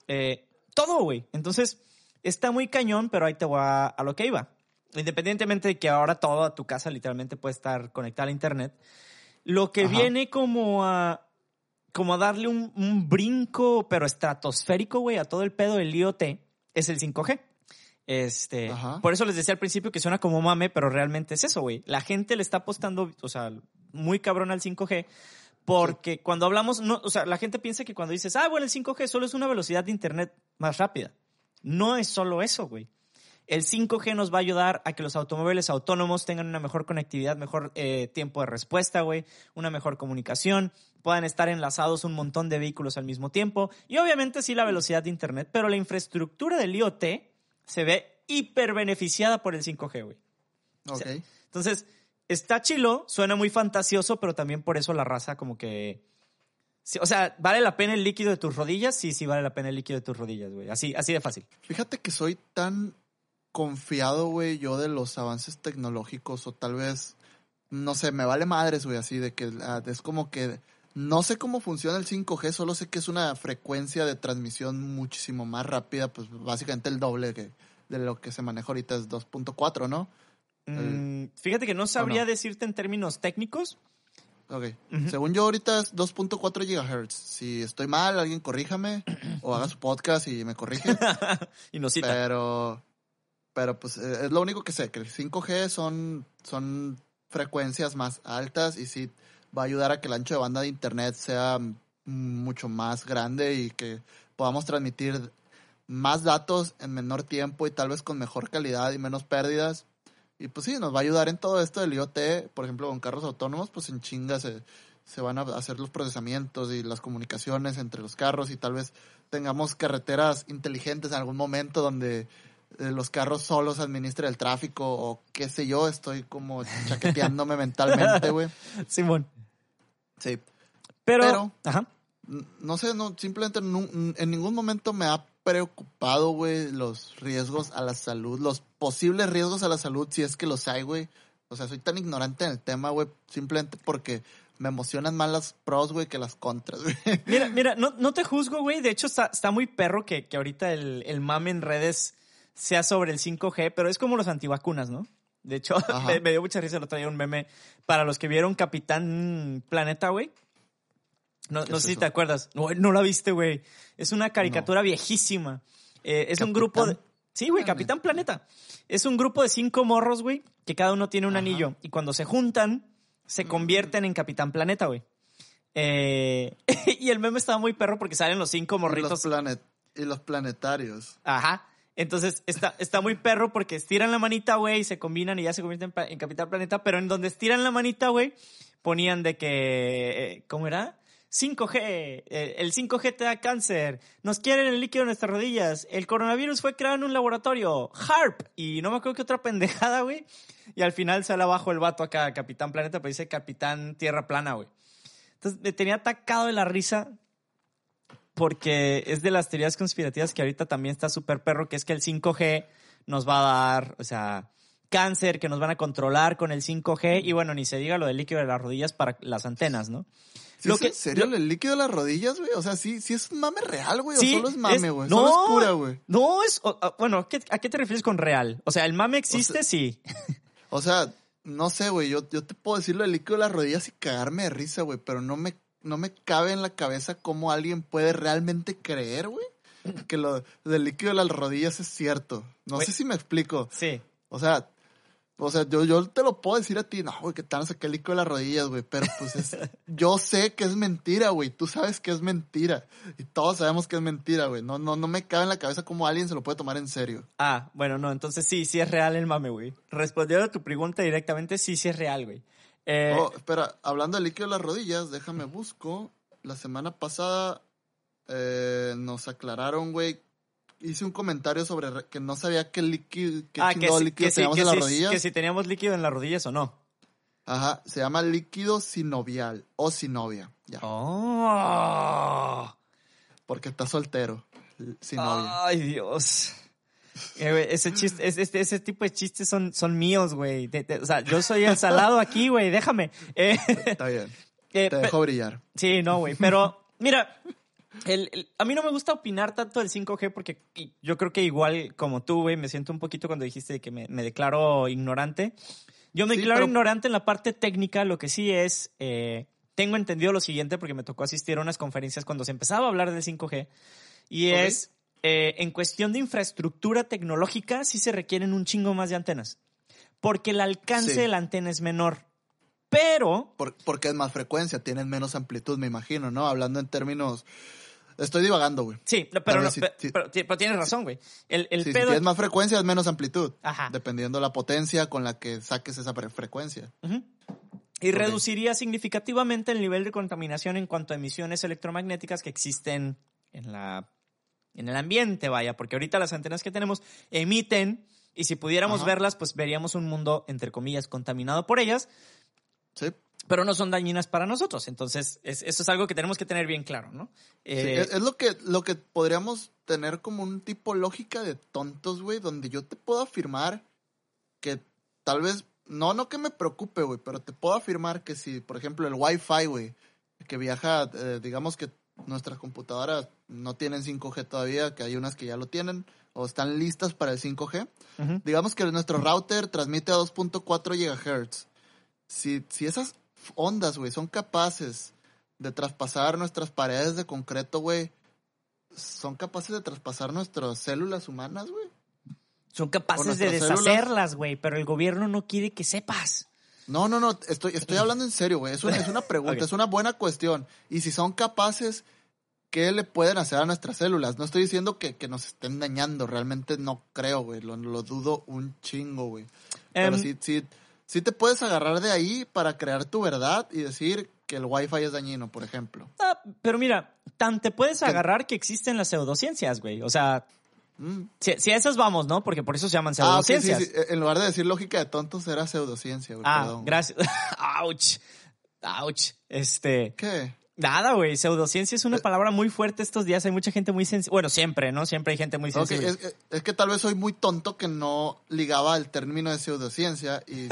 Eh, todo, güey. Entonces, está muy cañón, pero ahí te voy a, a lo que iba. independientemente de que ahora toda tu casa literalmente puede estar conectada a internet, lo que Ajá. viene como a como a darle un, un brinco, pero estratosférico, güey, a todo el pedo del IoT, es el 5G. Este, Ajá. por eso les decía al principio que suena como mame, pero realmente es eso, güey. La gente le está apostando, o sea, muy cabrón al 5G, porque cuando hablamos, no, o sea, la gente piensa que cuando dices, ah, bueno, el 5G solo es una velocidad de internet más rápida. No es solo eso, güey. El 5G nos va a ayudar a que los automóviles autónomos tengan una mejor conectividad, mejor eh, tiempo de respuesta, güey, una mejor comunicación, puedan estar enlazados un montón de vehículos al mismo tiempo y obviamente sí la velocidad de Internet, pero la infraestructura del IoT se ve hiper beneficiada por el 5G, güey. Ok. Entonces, está chilo, suena muy fantasioso, pero también por eso la raza como que... o sea, ¿vale la pena el líquido de tus rodillas? Sí, sí vale la pena el líquido de tus rodillas, güey. Así, así de fácil. Fíjate que soy tan confiado, güey, yo de los avances tecnológicos o tal vez, no sé, me vale madres, güey, así de que ah, es como que no sé cómo funciona el 5G, solo sé que es una frecuencia de transmisión muchísimo más rápida, pues básicamente el doble que, de lo que se maneja ahorita es 2.4, ¿no? Mm, fíjate que no sabría no? decirte en términos técnicos. Ok. Según yo ahorita es 2.4 gigahertz. Si estoy mal, alguien corríjame o haga su podcast y me corrige. y nos cita. Pero, pero pues eh, es lo único que sé, que el 5G son, son frecuencias más altas y sí va a ayudar a que el ancho de banda de internet sea mucho más grande y que podamos transmitir más datos en menor tiempo y tal vez con mejor calidad y menos pérdidas. Y pues sí, nos va a ayudar en todo esto del IoT, por ejemplo, con carros autónomos, pues en chinga se, se van a hacer los procesamientos y las comunicaciones entre los carros y tal vez tengamos carreteras inteligentes en algún momento donde eh, los carros solos administren el tráfico o qué sé yo, estoy como chaqueteándome mentalmente, güey. Simón. Sí. Pero, Pero- ajá. No sé, no, simplemente en ningún momento me ha preocupado, güey, los riesgos a la salud, los posibles riesgos a la salud, si es que los hay, güey. O sea, soy tan ignorante en el tema, güey, simplemente porque me emocionan más las pros, güey, que las contras, güey. Mira, mira, no, no te juzgo, güey. De hecho, está, está muy perro que, que ahorita el, el mame en redes sea sobre el 5G, pero es como los antivacunas, ¿no? De hecho, me, me dio mucha risa, lo traía un meme para los que vieron Capitán Planeta, güey. No, ¿Qué no es sé si te acuerdas. No, no la viste, güey. Es una caricatura viejísima. Eh, es un ¿Capitán grupo de... Sí, güey? Capitán Planeta. Es un grupo de cinco morros, güey, que cada uno tiene un Ajá. anillo. Y cuando se juntan, se convierten en Capitán Planeta, güey. Eh, y el meme estaba muy perro porque salen los cinco Y los, morritos. planet, y los planetarios. Ajá. Entonces está, está muy perro porque estiran la manita, güey, y se combinan y ya se convierten en, en Capitán Planeta. Pero en donde estiran la manita, güey, ponían de que. eh, ¿Cómo era? 5G, eh, el 5G te da cáncer, nos quieren el líquido en nuestras rodillas, el coronavirus fue creado en un laboratorio, HARP, y no me acuerdo qué otra pendejada, güey. Y al final sale abajo el vato acá, Capitán Planeta, pero dice Capitán Tierra Plana, güey. Entonces me tenía atacado de la risa porque es de las teorías conspirativas que ahorita también está súper perro, que es que el 5G nos va a dar, o sea, cáncer, que nos van a controlar con el 5G, y bueno, ni se diga lo del líquido de las rodillas para las antenas, ¿no? ¿Sí Lo es que- en serio lo- el líquido de las rodillas, güey? O sea, sí, sí es un mame real, güey, Sí, o solo es mame, güey. no, Solo es cura, güey. No, es, o- bueno, ¿qué- ¿a qué te refieres con real? O sea, el mame existe, sea- sí. O sea, no sé, güey, yo, yo te puedo decir lo del líquido de las rodillas y cagarme de risa, güey, pero no me, no me cabe en la cabeza cómo alguien puede realmente creer, güey, que lo del líquido de las rodillas es cierto. No sé si me explico. Sí. O sea, o sea, yo, yo te lo puedo decir a ti, no, güey, que te van a sacar el líquido de las rodillas, güey, pero pues es, yo sé que es mentira, güey, tú sabes que es mentira, y todos sabemos que es mentira, güey, no, no, no me cabe en la cabeza cómo alguien se lo puede tomar en serio. Ah, bueno, no, entonces sí, sí es real el mame, güey. Respondiendo a tu pregunta directamente, sí, sí es real, güey. Eh, Oh, espera, hablando del líquido de las rodillas, déjame busco. La semana pasada eh, nos aclararon, güey. Hice un comentario sobre re- que no sabía qué líquido, qué ah, que, sí- líquido que, teníamos que en las rodillas. que si teníamos líquido en las rodillas o no. Ajá, se llama líquido sinovial o sinovia, ya, Oh. porque está soltero. Sinovia. Ay, Dios. Eh, güey, ese chiste, ese, este- ese tipo de chistes son, son míos, güey. O sea, yo soy el salado aquí, güey, déjame. Eh, Está bien, eh, te dejo brillar. sí, no, güey. Pero, mira, El- el- a mí no me gusta opinar tanto del 5G porque yo creo que igual como tú, güey, me siento un poquito cuando dijiste que me, me declaro ignorante. Yo me Sí, declaro pero- ignorante en la parte técnica, lo que sí es, eh, tengo entendido lo siguiente porque me tocó asistir a unas conferencias cuando se empezaba a hablar del 5G y es, eh, en cuestión de infraestructura tecnológica, sí se requieren un chingo más de antenas porque el alcance Sí. de la antena es menor. Pero Por- porque es más frecuencia, tienen menos amplitud, me imagino, ¿no? Hablando en términos... Estoy divagando, güey. Sí, pero, no, pero, pero tienes razón, güey. El, si pedo. tienes más frecuencia, es menos amplitud. Ajá. Dependiendo la potencia con la que saques esa fre- frecuencia. Ujú. Y reduciría significativamente el nivel de contaminación en cuanto a emisiones electromagnéticas que existen en, la, en el ambiente, vaya, porque ahorita las antenas que tenemos emiten y si pudiéramos Ajá. verlas, pues veríamos un mundo, entre comillas, contaminado por ellas, Sí. Pero no son dañinas para nosotros. Entonces, es- eso es algo que tenemos que tener bien claro, ¿no? Sí, Eh, es, es lo que lo que podríamos tener como un tipo lógica de tontos, güey, donde yo te puedo afirmar que tal vez, no, no que me preocupe, güey, pero te puedo afirmar que si, por ejemplo, el Wi-Fi, güey, que viaja, eh, digamos que nuestras computadoras no tienen 5G todavía, que hay unas que ya lo tienen o están listas para el 5G. ujú. Digamos que nuestro router transmite a 2.4 GHz. Si, si esas ondas, güey, son capaces de traspasar nuestras paredes de concreto, güey, son capaces de traspasar nuestras células humanas, güey. Son capaces de deshacerlas, güey, pero el gobierno no quiere que sepas. No, no, no, estoy, estoy hablando en serio, güey. Es una, es una pregunta, es una buena cuestión. Y si son capaces, ¿qué le pueden hacer a nuestras células? No estoy diciendo que, que nos estén dañando, realmente no creo, güey. Lo, lo dudo un chingo, güey. Pero Em, sí, sí, sí te puedes agarrar de ahí para crear tu verdad y decir que el Wi-Fi es dañino, por ejemplo. Ah, pero mira, tan te puedes ¿Qué? agarrar que existen las pseudociencias, güey. O sea, Mm. si, si a esas vamos, ¿no? Porque por eso se llaman Ah, ok, sí, pseudociencias. sí. En lugar de decir lógica de tontos, era pseudociencia, güey. Ah, perdón. gracias. Ouch. Ouch. Este. ¿Qué? Nada, güey. Pseudociencia es una palabra muy fuerte estos días. Hay mucha gente muy sensible. Bueno, siempre, ¿no? Siempre hay gente muy sensible. es, es- es que tal vez soy muy tonto que no ligaba el término de pseudociencia y, y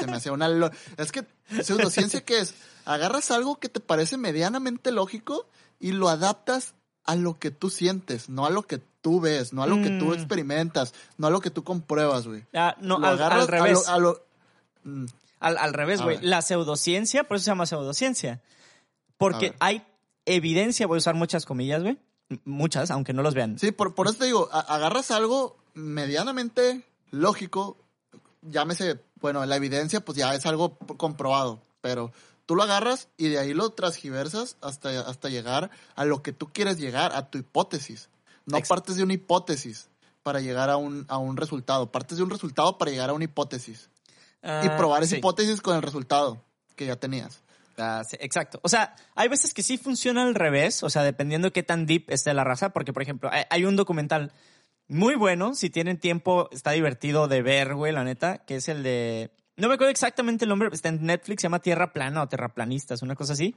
se me hacía una... lo- Es que pseudociencia, ¿qué es? Agarras algo que te parece medianamente lógico y lo adaptas a lo que tú sientes, no a lo que tú ves, no a lo que tú Mm. experimentas, no a lo que tú compruebas, güey. Ah, no, Lo al, agarras al revés. A lo, a lo- Mm, Al, al revés, güey. La pseudociencia, por eso se llama pseudociencia. Porque hay evidencia, voy a usar muchas comillas, güey. Muchas, aunque no los vean. Sí, por, por eso te digo, a- agarras algo medianamente lógico, llámese, bueno, la evidencia pues ya es algo comprobado, pero tú lo agarras y de ahí lo transgiversas hasta, hasta llegar a lo que tú quieres llegar, a tu hipótesis. No partes de una hipótesis para llegar a un, a un resultado, partes de un resultado para llegar a una hipótesis y Ah, probar esa sí. hipótesis con el resultado que ya tenías. Ah, sí, exacto. O sea, hay veces que sí funciona al revés, o sea, dependiendo qué tan deep esté la raza, porque, por ejemplo, hay, un documental muy bueno, si tienen tiempo, está divertido de ver, güey, la neta, que es el de... No me acuerdo exactamente el nombre, está en Netflix, se llama Tierra Plana o Terraplanistas, una cosa así.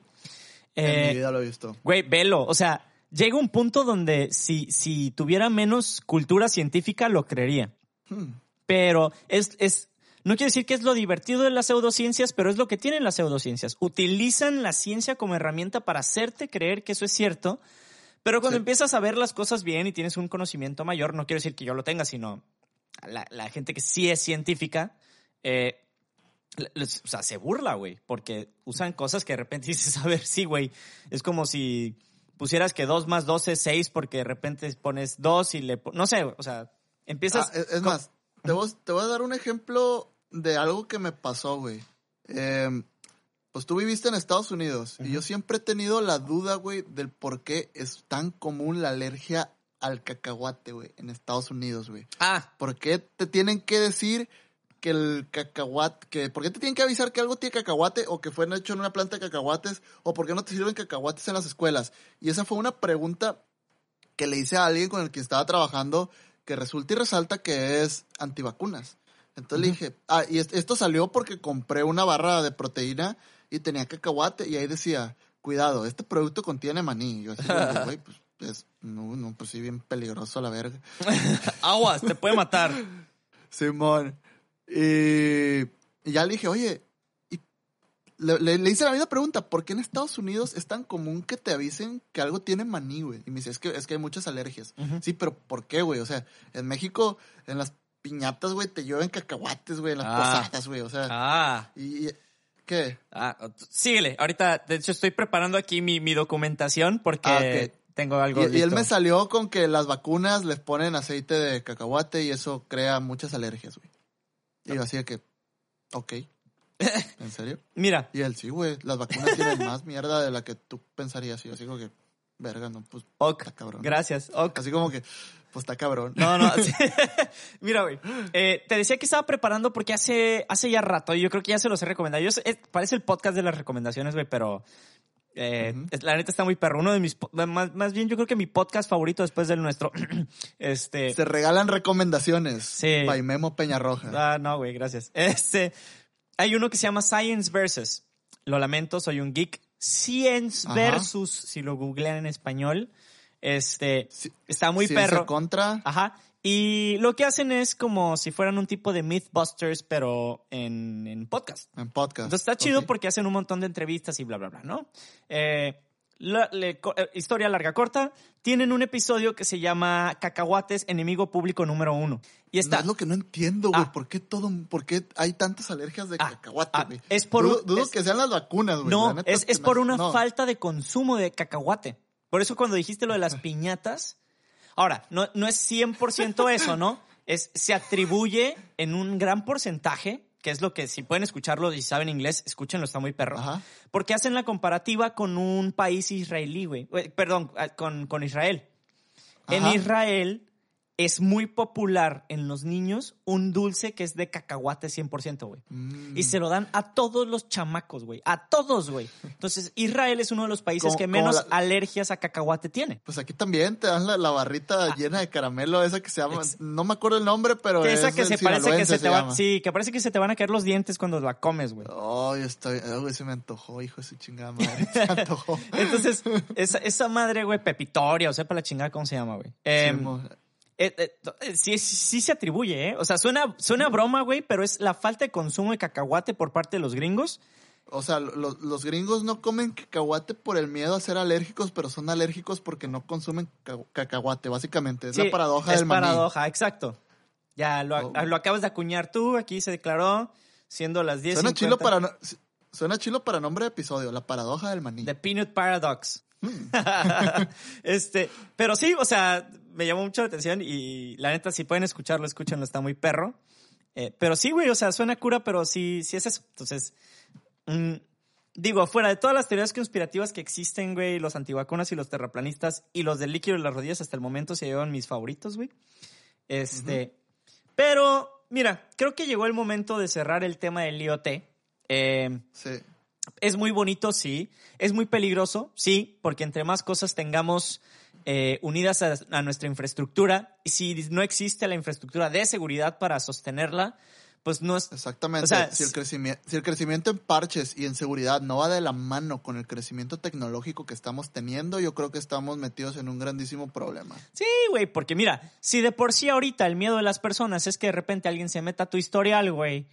en Eh, mi vida lo he visto. Güey, velo. O sea, llega un punto donde si, si tuviera menos cultura científica, lo creería. Hmm. Pero es, es, no quiere decir que es lo divertido de las pseudociencias, pero es lo que tienen las pseudociencias. Utilizan la ciencia como herramienta para hacerte creer que eso es cierto, pero cuando Sí. empiezas a ver las cosas bien y tienes un conocimiento mayor, no quiero decir que yo lo tenga, sino la, la gente que sí es científica, eh, o sea, se burla, güey, porque usan cosas que de repente dices, a ver, sí, güey, es como si pusieras que 2 más 2 es 6 porque de repente pones 2 y le... No sé, o sea, empiezas... Ah, es, es con- más, te voy, te voy a dar un ejemplo de algo que me pasó, güey. Em, pues tú viviste en Estados Unidos y yo siempre he tenido la duda, güey, del por qué es tan común la alergia al cacahuate, güey, en Estados Unidos, güey. Ah, ¿Por qué te tienen que decir que el cacahuate, que, por qué te tienen que avisar que algo tiene cacahuate o que fue hecho en una planta de cacahuates o por qué no te sirven cacahuates en las escuelas? Y esa fue una pregunta que le hice a alguien con el que estaba trabajando que resulta y resalta que es antivacunas. Entonces le dije, ah, y es- esto salió porque compré una barra de proteína y tenía cacahuate y ahí decía, cuidado, este producto contiene maní. Y yo así, güey, pues, es, no, no, pues sí, bien peligroso a la verga. aguas, te puede matar. Simón. Y, y ya le dije, oye, ¿y le, le- le hice la misma pregunta, ¿por qué en Estados Unidos es tan común que te avisen que algo tiene maní, güey? Y me dice, es que, es que hay muchas alergias. Sí, pero ¿por qué, güey? O sea, en México, en las piñatas, güey, te llueven cacahuates, güey, en las Ah. posadas, güey, o sea, Ah, y, y- ¿qué? ah, síguele. Ahorita, de hecho, estoy preparando aquí mi, mi documentación porque Ah, tengo algo Y, y él me salió con que las vacunas les ponen aceite de cacahuate y eso crea muchas alergias, güey. Y yo así que, ok, ¿en serio? Mira, Y él, sí, güey, las vacunas tienen más mierda de la que tú pensarías. Y yo así como que, verga, no, pues, ok, está cabrón. gracias. Ok. Así como que, pues está cabrón. No, no. sí. Mira, güey. eh, te decía que estaba preparando porque hace, hace ya rato, y yo creo que ya se los he recomendado. Yo eh, parece el podcast de las recomendaciones, güey, pero eh, Ujú. es- la neta está muy perro. Uno de mis, más, más bien yo creo que mi podcast favorito después del nuestro. este. Se regalan recomendaciones. Sí. By Memo Peñarroja. Ah, no, güey, gracias. Este, hay uno que se llama Science Versus. Lo lamento, soy un geek. Science Ajá. Versus, si lo googlean en español. Este, Sí, está muy perro. contra. Ajá. Y lo que hacen es como si fueran un tipo de Mythbusters, pero en, en podcast. En podcast. Entonces está chido porque hacen un montón de entrevistas y bla, bla, bla, ¿no? Eh, la- le- co- eh, historia larga corta. Tienen un episodio que se llama Cacahuates, enemigo público número uno. Y No, está. es lo que no entiendo, güey. Ah. ¿Por qué todo, por qué hay tantas alergias de Ah, cacahuate, ah, es por dudo, un- dudo es- que sean las vacunas, güey. No, La neta es, es por una no. falta de consumo de cacahuate. Por eso cuando dijiste lo de las piñatas. Ahora, no, no es 100% eso, ¿no? Es, se atribuye en un gran porcentaje, que es lo que si pueden escucharlo y saben inglés, escúchenlo, está muy perro. Ajá. Porque hacen la comparativa con un país israelí, güey. Perdón, ah, con, con Israel. En. Israel es muy popular en los niños un dulce que es de cacahuate 100%, güey. Mm. Y se lo dan a todos los chamacos, güey. A todos, güey. Entonces, Israel es uno de los países que menos la- alergias a cacahuate tiene. Pues aquí también te dan la, la barrita llena de caramelo, esa que se llama, Ah. Ex- no me acuerdo el nombre, pero Que es esa que se parece que sinaloense se te va, llama. sí, que parece que se te van a caer los dientes cuando la comes, güey. Ay, estoy, ay, güey, se me antojó, hijo de su chingada madre, se me antojó. Entonces, esa, esa madre, güey, pepitoria, o sepa la chingada cómo se llama, güey. Em, Sí, mo- Eh, eh, eh, sí, sí se atribuye, ¿eh? O sea, suena, suena broma, güey, pero es la falta de consumo de cacahuate por parte de los gringos. o sea, lo- los gringos no comen cacahuate por el miedo a ser alérgicos, pero son alérgicos porque no consumen ca- cacahuate, básicamente. Es Sí, la paradoja es del maní. paradoja, exacto. Ya lo, Oh. lo acabas de acuñar tú, aquí se declaró, siendo las 10. Suena chilo para suena chilo para nombre de episodio, la paradoja del maní. The Peanut Paradox. Mm. este, pero sí, o sea, me llamó mucho la atención y la neta, si pueden escucharlo, escúchenlo, está muy perro. Eh, pero sí, güey, o sea, suena cura, pero sí, sí es eso. Entonces, mm, digo, fuera de todas las teorías conspirativas que existen, güey, los antivacunas y los terraplanistas y los del líquido de las rodillas hasta el momento se llevan mis favoritos, güey. Este, pero, mira, creo que llegó el momento de cerrar el tema del IoT. Eh, Sí. es muy bonito, sí. Es muy peligroso, sí, porque entre más cosas tengamos eh, unidas a, a nuestra infraestructura, y si no existe la infraestructura de seguridad para sostenerla, pues no es... Exactamente. O sea, si, el crecimiento, si el crecimiento en parches y en seguridad no va de la mano con el crecimiento tecnológico que estamos teniendo, yo creo que estamos metidos en un grandísimo problema. Sí, güey, porque mira, si de por sí ahorita el miedo de las personas es que de repente alguien se meta a tu historial, güey,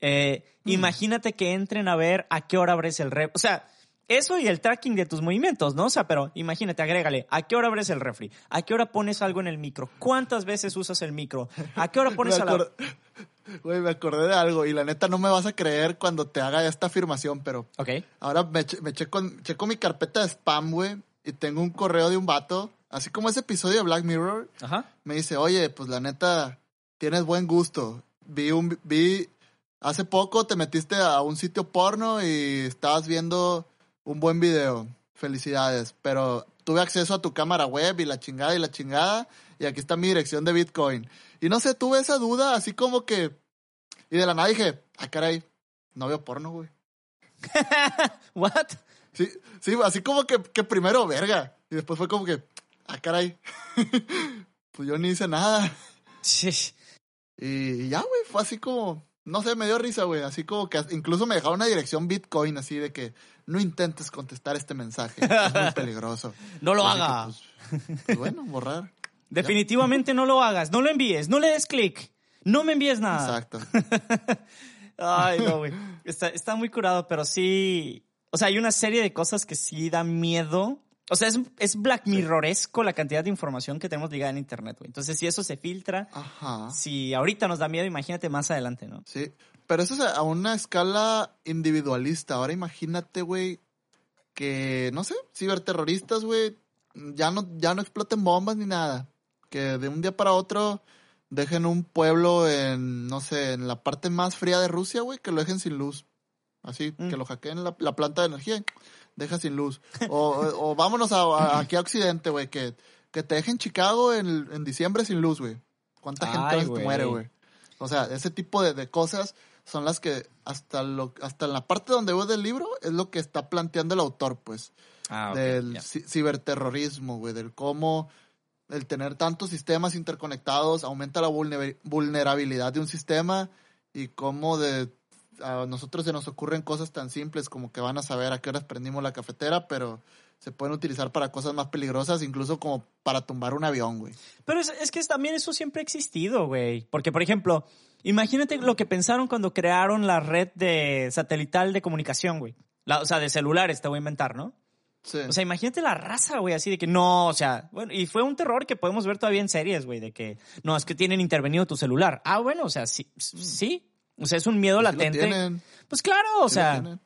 eh, imagínate que entren a ver a qué hora abres el rep. O sea, eso y el tracking de tus movimientos, ¿no? O sea, pero imagínate, agrégale, ¿a qué hora abres el refri? ¿A qué hora pones algo en el micro? ¿Cuántas veces usas el micro? ¿A qué hora pones a la... Güey, me acordé de algo y la neta no me vas a creer cuando te haga esta afirmación, pero Ok. ahora me, che- me checo, checo mi carpeta de spam, güey, y tengo un correo de un vato, así como ese episodio de Black Mirror, Ajá. me dice, oye, pues la neta, tienes buen gusto. Vi un, vi, hace poco te metiste a un sitio porno y estabas viendo un buen video. Felicidades. Pero tuve acceso a tu cámara web y la chingada y la chingada. Y aquí está mi dirección de Bitcoin. Y no sé, tuve esa duda así como que... Y de la nada dije, ah, caray, no veo porno, güey. ¿What? Sí, sí, así como que, que primero, verga. Y después fue como que, ah, caray. pues yo ni hice nada. Sí. Y ya, güey, fue así como, no sé, me dio risa, güey, así como que incluso me dejaron una dirección Bitcoin, así de que no intentes contestar este mensaje, es muy peligroso. No lo Así que, haga. pues, pues bueno, borrar. Definitivamente no lo hagas. No lo envíes. No le des clic. No me envíes nada. Exacto. Ay, no, güey. Está, está muy curado, pero sí. O sea, hay una serie de cosas que sí dan miedo. O sea, es, es Black Mirroresco la cantidad de información que tenemos ligada en Internet, güey. Entonces, si eso se filtra, Ajá. si ahorita nos da miedo, imagínate más adelante, ¿no? Sí, pero eso es a una escala individualista. Ahora imagínate, güey, que, no sé, ciberterroristas, güey, ya no, ya no exploten bombas ni nada. Que de un día para otro dejen un pueblo en, no sé, en la parte más fría de Rusia, güey, que lo dejen sin luz. Así, Mm. que lo hackeen la, la planta de energía, deja sin luz. O, o, o vámonos a, a- aquí a Occidente, güey, que, que te dejen Chicago en, en diciembre sin luz, güey. ¿Cuánta gente Ay, muere, güey? O sea, ese tipo de, de cosas son las que hasta lo hasta en la parte donde voy del libro es lo que está planteando el autor, pues, Ah, del ci- ciberterrorismo, güey, del cómo el tener tantos sistemas interconectados aumenta la vulne- vulnerabilidad de un sistema y cómo de a nosotros se nos ocurren cosas tan simples como que van a saber a qué horas prendimos la cafetera, pero se pueden utilizar para cosas más peligrosas, incluso como para tumbar un avión, güey. Pero es, es que también eso siempre ha existido, güey. Porque, por ejemplo, imagínate lo que pensaron cuando crearon la red de satelital de comunicación, güey. La- o sea, de celulares, te voy a inventar, ¿no? Sí. O sea, imagínate la raza, güey, así de que no, o sea, bueno, y fue un terror que podemos ver todavía en series, güey, de que no, es que tienen intervenido tu celular. Ah, bueno, o sea, sí, sí. O sea, es un miedo lo latente. tienen, Pues claro, o lo sea,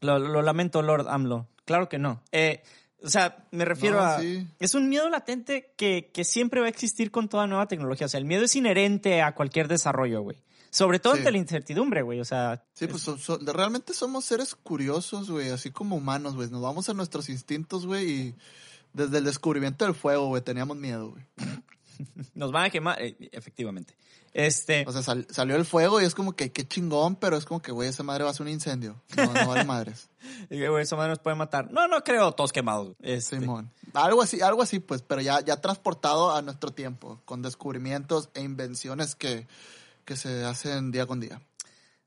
lo, lo lamento, Lord AMLO. Claro que no. Eh, o sea, me refiero No, a... sí. Es un miedo latente que, que siempre va a existir con toda nueva tecnología. O sea, el miedo es inherente a cualquier desarrollo, güey. Sobre todo Sí. ante la incertidumbre, güey. O sea, Sí, pues so- so- realmente somos seres curiosos, güey, así como humanos, güey. Nos vamos a nuestros instintos, güey, y desde el descubrimiento del fuego, güey, teníamos miedo, güey. nos van a quemar, eh, efectivamente. Este, O sea, sal- salió el fuego y es como que qué chingón, pero es como que, güey, esa madre va a ser un incendio. No, no vale madres. eh, güey, esa madre nos puede matar. No, no creo, todos quemados. Este, Simón. Algo así, algo así, pues, pero ya, ya transportado a nuestro tiempo, con descubrimientos e invenciones que, que se hacen día con día.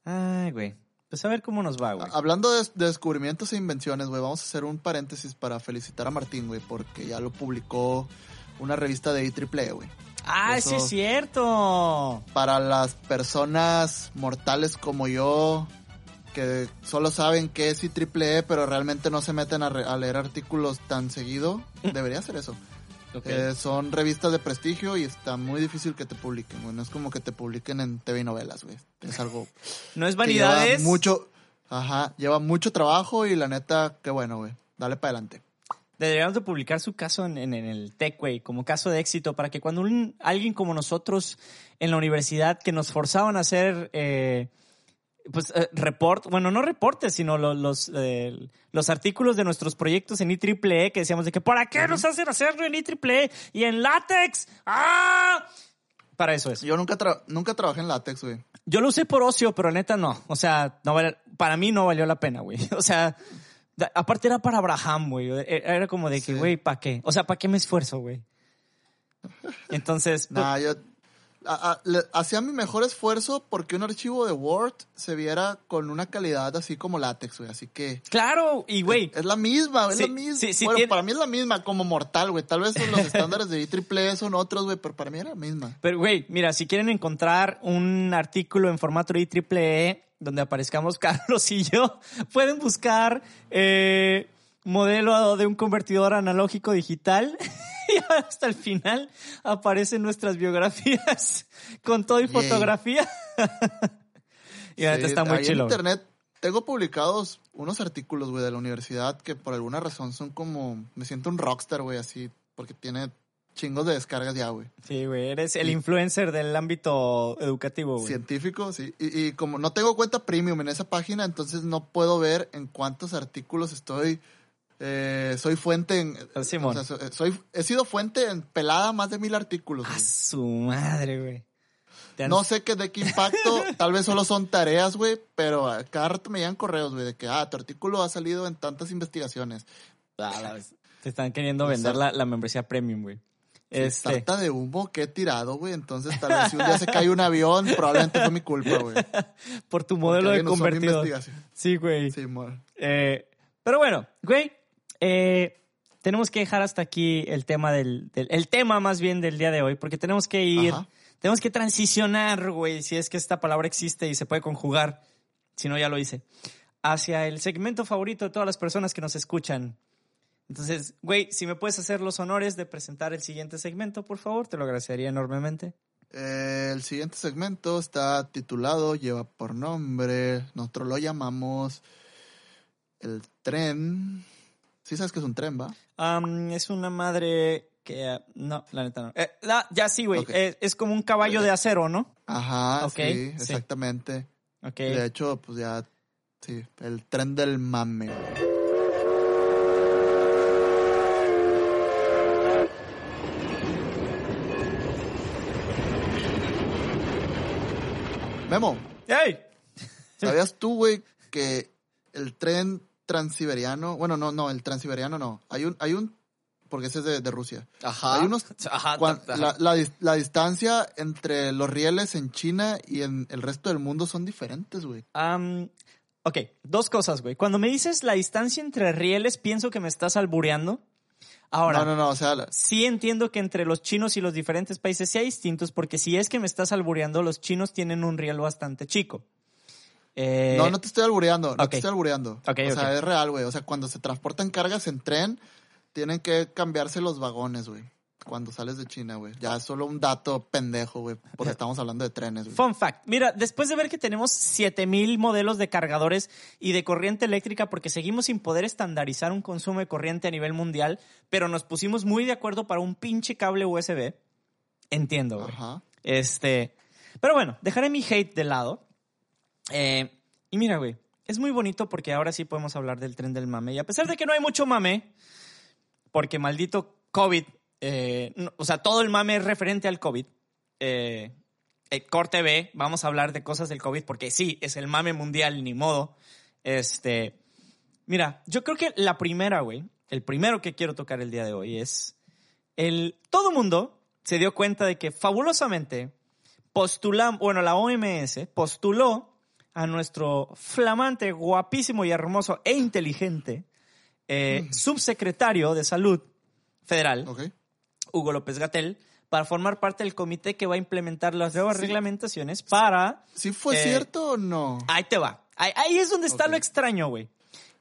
Ay, güey. Pues a ver cómo nos va, güey. Hablando de, de descubrimientos e invenciones, güey, vamos a hacer un paréntesis para felicitar a Martín, güey, porque ya lo publicó una revista de IEEE, güey. Ah, eso- sí es cierto. Para las personas mortales como yo, que solo saben qué es IEEE, pero realmente no se meten a, re- a leer artículos tan seguido, debería ser eso. Eh, son revistas de prestigio y está muy difícil que te publiquen, güey. No es como que te publiquen en TV y novelas, güey. Es algo no es que lleva vanidades. mucho, ajá, lleva mucho trabajo y la neta, qué bueno, güey. Dale para adelante. Deberíamos de publicar su caso en, en- en el Tech, güey, como caso de éxito, para que cuando un- alguien como nosotros en la universidad que nos forzaban a hacer, eh, pues, eh, report, bueno, no reportes, sino lo- los, eh, los artículos de nuestros proyectos en IEEE, que decíamos de que, ¿para qué nos hacen hacerlo en IEEE y en látex? ¡Ah! Para eso es. Yo nunca, tra- nunca trabajé en látex, güey. Yo lo usé por ocio, pero neta no. O sea, no vale- para mí no valió la pena, güey. O sea, aparte era para Abraham, güey. E- Era como de que, Sí. güey, ¿para qué? O sea, ¿para qué me esfuerzo, güey? Entonces, Nah, yo hacía mi mejor esfuerzo porque un archivo de Word se viera con una calidad así como látex, güey. Así que claro, y güey, es la misma, es Sí, la misma. sí, sí bueno, tiene- para mí es la misma como mortal, güey. Tal vez los estándares de IEEE son otros, güey, pero para mí era la misma. pero güey, mira, si quieren encontrar un artículo en formato IEEE donde aparezcamos Carlos y yo, pueden buscar eh, modelo de un convertidor analógico digital y hasta el final aparecen nuestras biografías con todo y fotografía. y Sí, está muy ahí chilo. En internet tengo publicados unos artículos, güey, de la universidad que por alguna razón son como. Me siento un rockstar, güey, así, porque tiene chingos de descargas ya, güey. Sí, güey, eres el influencer del ámbito educativo, güey. Científico, sí. Y, y como no tengo cuenta premium en esa página, entonces no puedo ver en cuántos artículos estoy. eh, soy fuente en. Simón. o sea, so- soy, he sido fuente en pelada más de mil artículos. A güey. su madre, güey. Han- No sé qué de qué impacto, tal vez solo son tareas, güey, pero cada rato me llegan correos, güey, de que, ah, tu artículo ha salido en tantas investigaciones. Ah, la vez. Te están queriendo vender la, la membresía premium, güey. Este, Tarta de humo que he tirado, güey, entonces tal vez si un día se cae un avión, probablemente fue mi culpa, güey. por tu Porque modelo de investigación. Sí, güey. Sí. Eh, pero bueno, güey, eh, tenemos que dejar hasta aquí el tema del, del- el tema más bien del día de hoy, porque tenemos que ir Ajá. tenemos que transicionar, güey, si es que esta palabra existe y se puede conjugar, si no ya lo hice, hacia el segmento favorito de todas las personas que nos escuchan. Entonces, güey, si me puedes hacer los honores de presentar el siguiente segmento, por favor, te lo agradecería enormemente. Eh, el siguiente segmento está titulado, lleva por nombre, nosotros lo llamamos el tren. Sí sabes que es un tren, ¿va? Am, es una madre que... no, la neta no. Eh, la- ya sí, güey. Eh, es como un caballo de acero, ¿no? Ajá, sí, sí. exactamente. De hecho, pues ya, sí, el tren del mame. Memo, ¡Ey! ¿sabías tú, güey, que el tren transiberiano, bueno, no, no, el transiberiano no, hay un, hay un, porque ese es de, de Rusia. Ajá. Hay unos, Ajá. cuan- ajá. la, la dis- la distancia entre los rieles en China y en el resto del mundo son diferentes, güey. Am, ok, dos cosas, güey. Cuando me dices la distancia entre rieles, pienso que me estás albureando. Ahora, No, no, no, o sea, la- sí entiendo que entre los chinos y los diferentes países hay distintos, porque si es que me estás albureando, los chinos tienen un riel bastante chico. Eh, no, no te estoy albureando, no te estoy albureando. O sea, es real, güey. O sea, cuando se transportan cargas en tren, tienen que cambiarse los vagones, güey. Cuando sales de China, güey. Ya es solo un dato pendejo, güey, porque estamos hablando de trenes, güey. Fun fact. Mira, después de ver que tenemos 7000 modelos de cargadores y de corriente eléctrica porque seguimos sin poder estandarizar un consumo de corriente a nivel mundial, pero nos pusimos muy de acuerdo para un pinche cable USB. Entiendo, güey. Ajá. Este, pero bueno, dejaré mi hate de lado. Eh, y mira, güey, es muy bonito porque ahora sí podemos hablar del tren del mame. Y a pesar de que no hay mucho mame, porque maldito COVID, eh, no- o sea, todo el mame es referente al COVID. Eh, eh, corte B, vamos a hablar de cosas del COVID porque sí, es el mame mundial, ni modo. Este, mira, yo creo que la primera, güey, el primero que quiero tocar el día de hoy es el todo mundo se dio cuenta de que fabulosamente postulan, bueno, la OMS postuló a nuestro flamante, guapísimo y hermoso e inteligente eh, subsecretario de Salud Federal, Ok. Hugo López Gatel, para formar parte del comité que va a implementar las nuevas Sí. reglamentaciones para... ¿Sí fue Eh, cierto o no? Ahí te va. Ahí, ahí es donde está lo extraño, güey.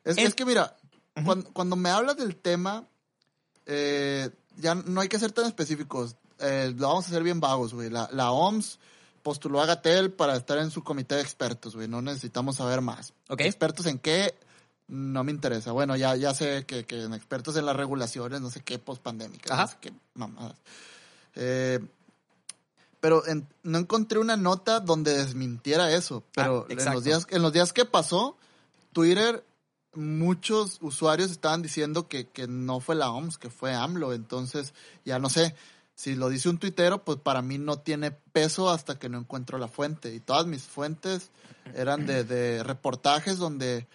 Es, el- es que mira, cuando, cuando me hablas del tema, eh, ya no hay que ser tan específicos. Eh, lo vamos a hacer bien vagos, güey. La, la OMS postuló a Gatel para estar en su comité de expertos, güey. No necesitamos saber más. Ok. ¿Expertos en qué? No me interesa. Bueno, ya, ya sé que, que en expertos en las regulaciones, no sé qué, pospandémicas, no sé qué mamadas. Eh, pero en- no encontré una nota donde desmintiera eso. Pero Ah, en, exacto. los días, en los días que pasó, Twitter, muchos usuarios estaban diciendo que, que no fue la OMS, que fue AMLO. Entonces, ya no sé. Si lo dice un tuitero, pues para mí no tiene peso hasta que no encuentro la fuente. Y todas mis fuentes eran de, de reportajes donde,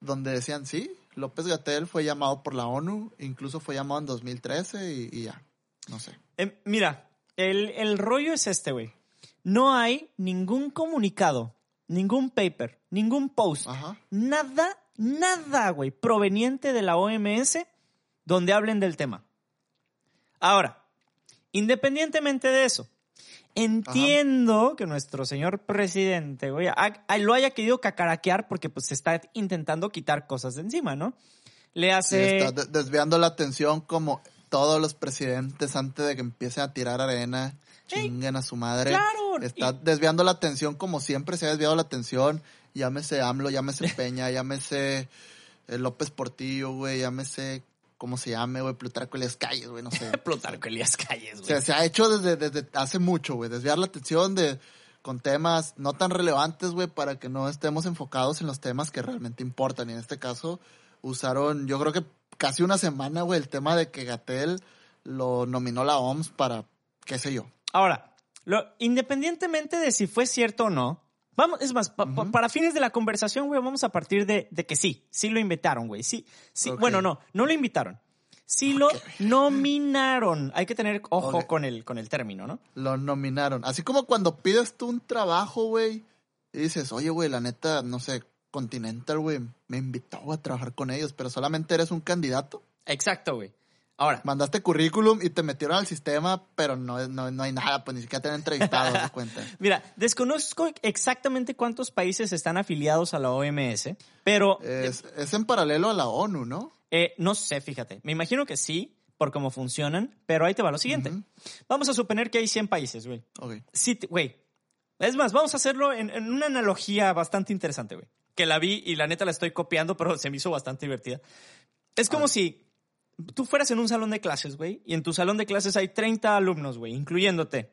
donde decían, sí, López Gatel fue llamado por la ONU, incluso fue llamado en 2013 y, y ya, no sé. Eh, mira, el, el rollo es este, güey. No hay ningún comunicado, ningún paper, ningún post, Ajá. nada, nada, güey, proveniente de la OMS donde hablen del tema. Ahora, independientemente de eso, entiendo que nuestro señor presidente, güey, lo haya querido cacaraquear porque pues se está intentando quitar cosas de encima, ¿no? Le Sí, hace... está de- desviando la atención como todos los presidentes antes de que empiecen a tirar arena, chinguen a su madre. claro, Está y- desviando la atención como siempre se ha desviado la atención. Llámese AMLO, llámese Peña, llámese eh, López Portillo, güey, llámese cómo se llame, güey, Plutarco Elias Calles, güey, no sé. Plutarco Elías Calles, O güey. sea, se ha hecho desde, desde hace mucho, güey, desviar la atención de con temas no tan relevantes, güey, para que no estemos enfocados en los temas que realmente importan. Y en este caso usaron, yo creo que casi una semana, güey, el tema de que Gatel lo nominó la OMS para, qué sé yo. Ahora, lo- independientemente de si fue cierto o no, vamos, es más, pa- pa- Ujú. para fines de la conversación, güey, vamos a partir de, de que sí, sí lo invitaron, güey. Sí, sí, bueno, no, no lo invitaron. Sí lo nominaron. Hay que tener ojo con el, con el término, ¿no? Lo nominaron. Así como cuando pides tú un trabajo, güey, y dices, oye, güey, la neta, no sé, Continental, güey, me invitó a trabajar con ellos, pero solamente eres un candidato. Exacto, güey. Ahora, Mandaste currículum y te metieron al sistema, pero no, no, no hay nada, pues ni siquiera te han entrevistado, de cuenta. mira, desconozco exactamente cuántos países están afiliados a la OMS, pero Es, es en paralelo a la ONU, ¿no? eh, no sé, fíjate. Me imagino que sí, por cómo funcionan, pero ahí te va lo siguiente. Vamos a suponer que hay 100 países, güey. Ok. Sí, güey. Es más, vamos a hacerlo en, en una analogía bastante interesante, güey. Que la vi y la neta la estoy copiando, pero se me hizo bastante divertida. Es como si tú fueras en un salón de clases, güey, y en tu salón de clases hay 30 alumnos, güey, incluyéndote.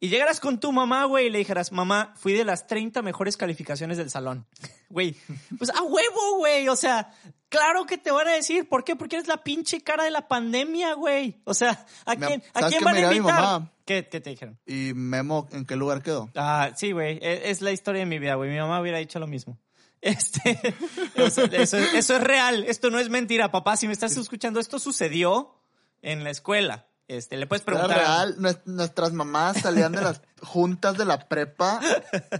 Y llegaras con tu mamá, güey, y le dijeras, mamá, fui de las 30 mejores calificaciones del salón. Güey, pues a huevo, güey. O sea, claro que te van a decir. ¿Por qué? Porque eres la pinche cara de la pandemia, güey. O sea, ¿a quién, ¿a ¿sabes quién van a mi invitar? ¿Qué, qué te dijeron? ¿Y Memo en qué lugar quedó? Ah, sí, güey. e- Es la historia de mi vida, güey. Mi mamá hubiera dicho lo mismo. Este, eso, eso- eso es real. Esto no es mentira, papá. Si me estás escuchando, esto sucedió en la escuela. Este, le puedes Era preguntar. real, Nues- nuestras mamás salían de las juntas de la prepa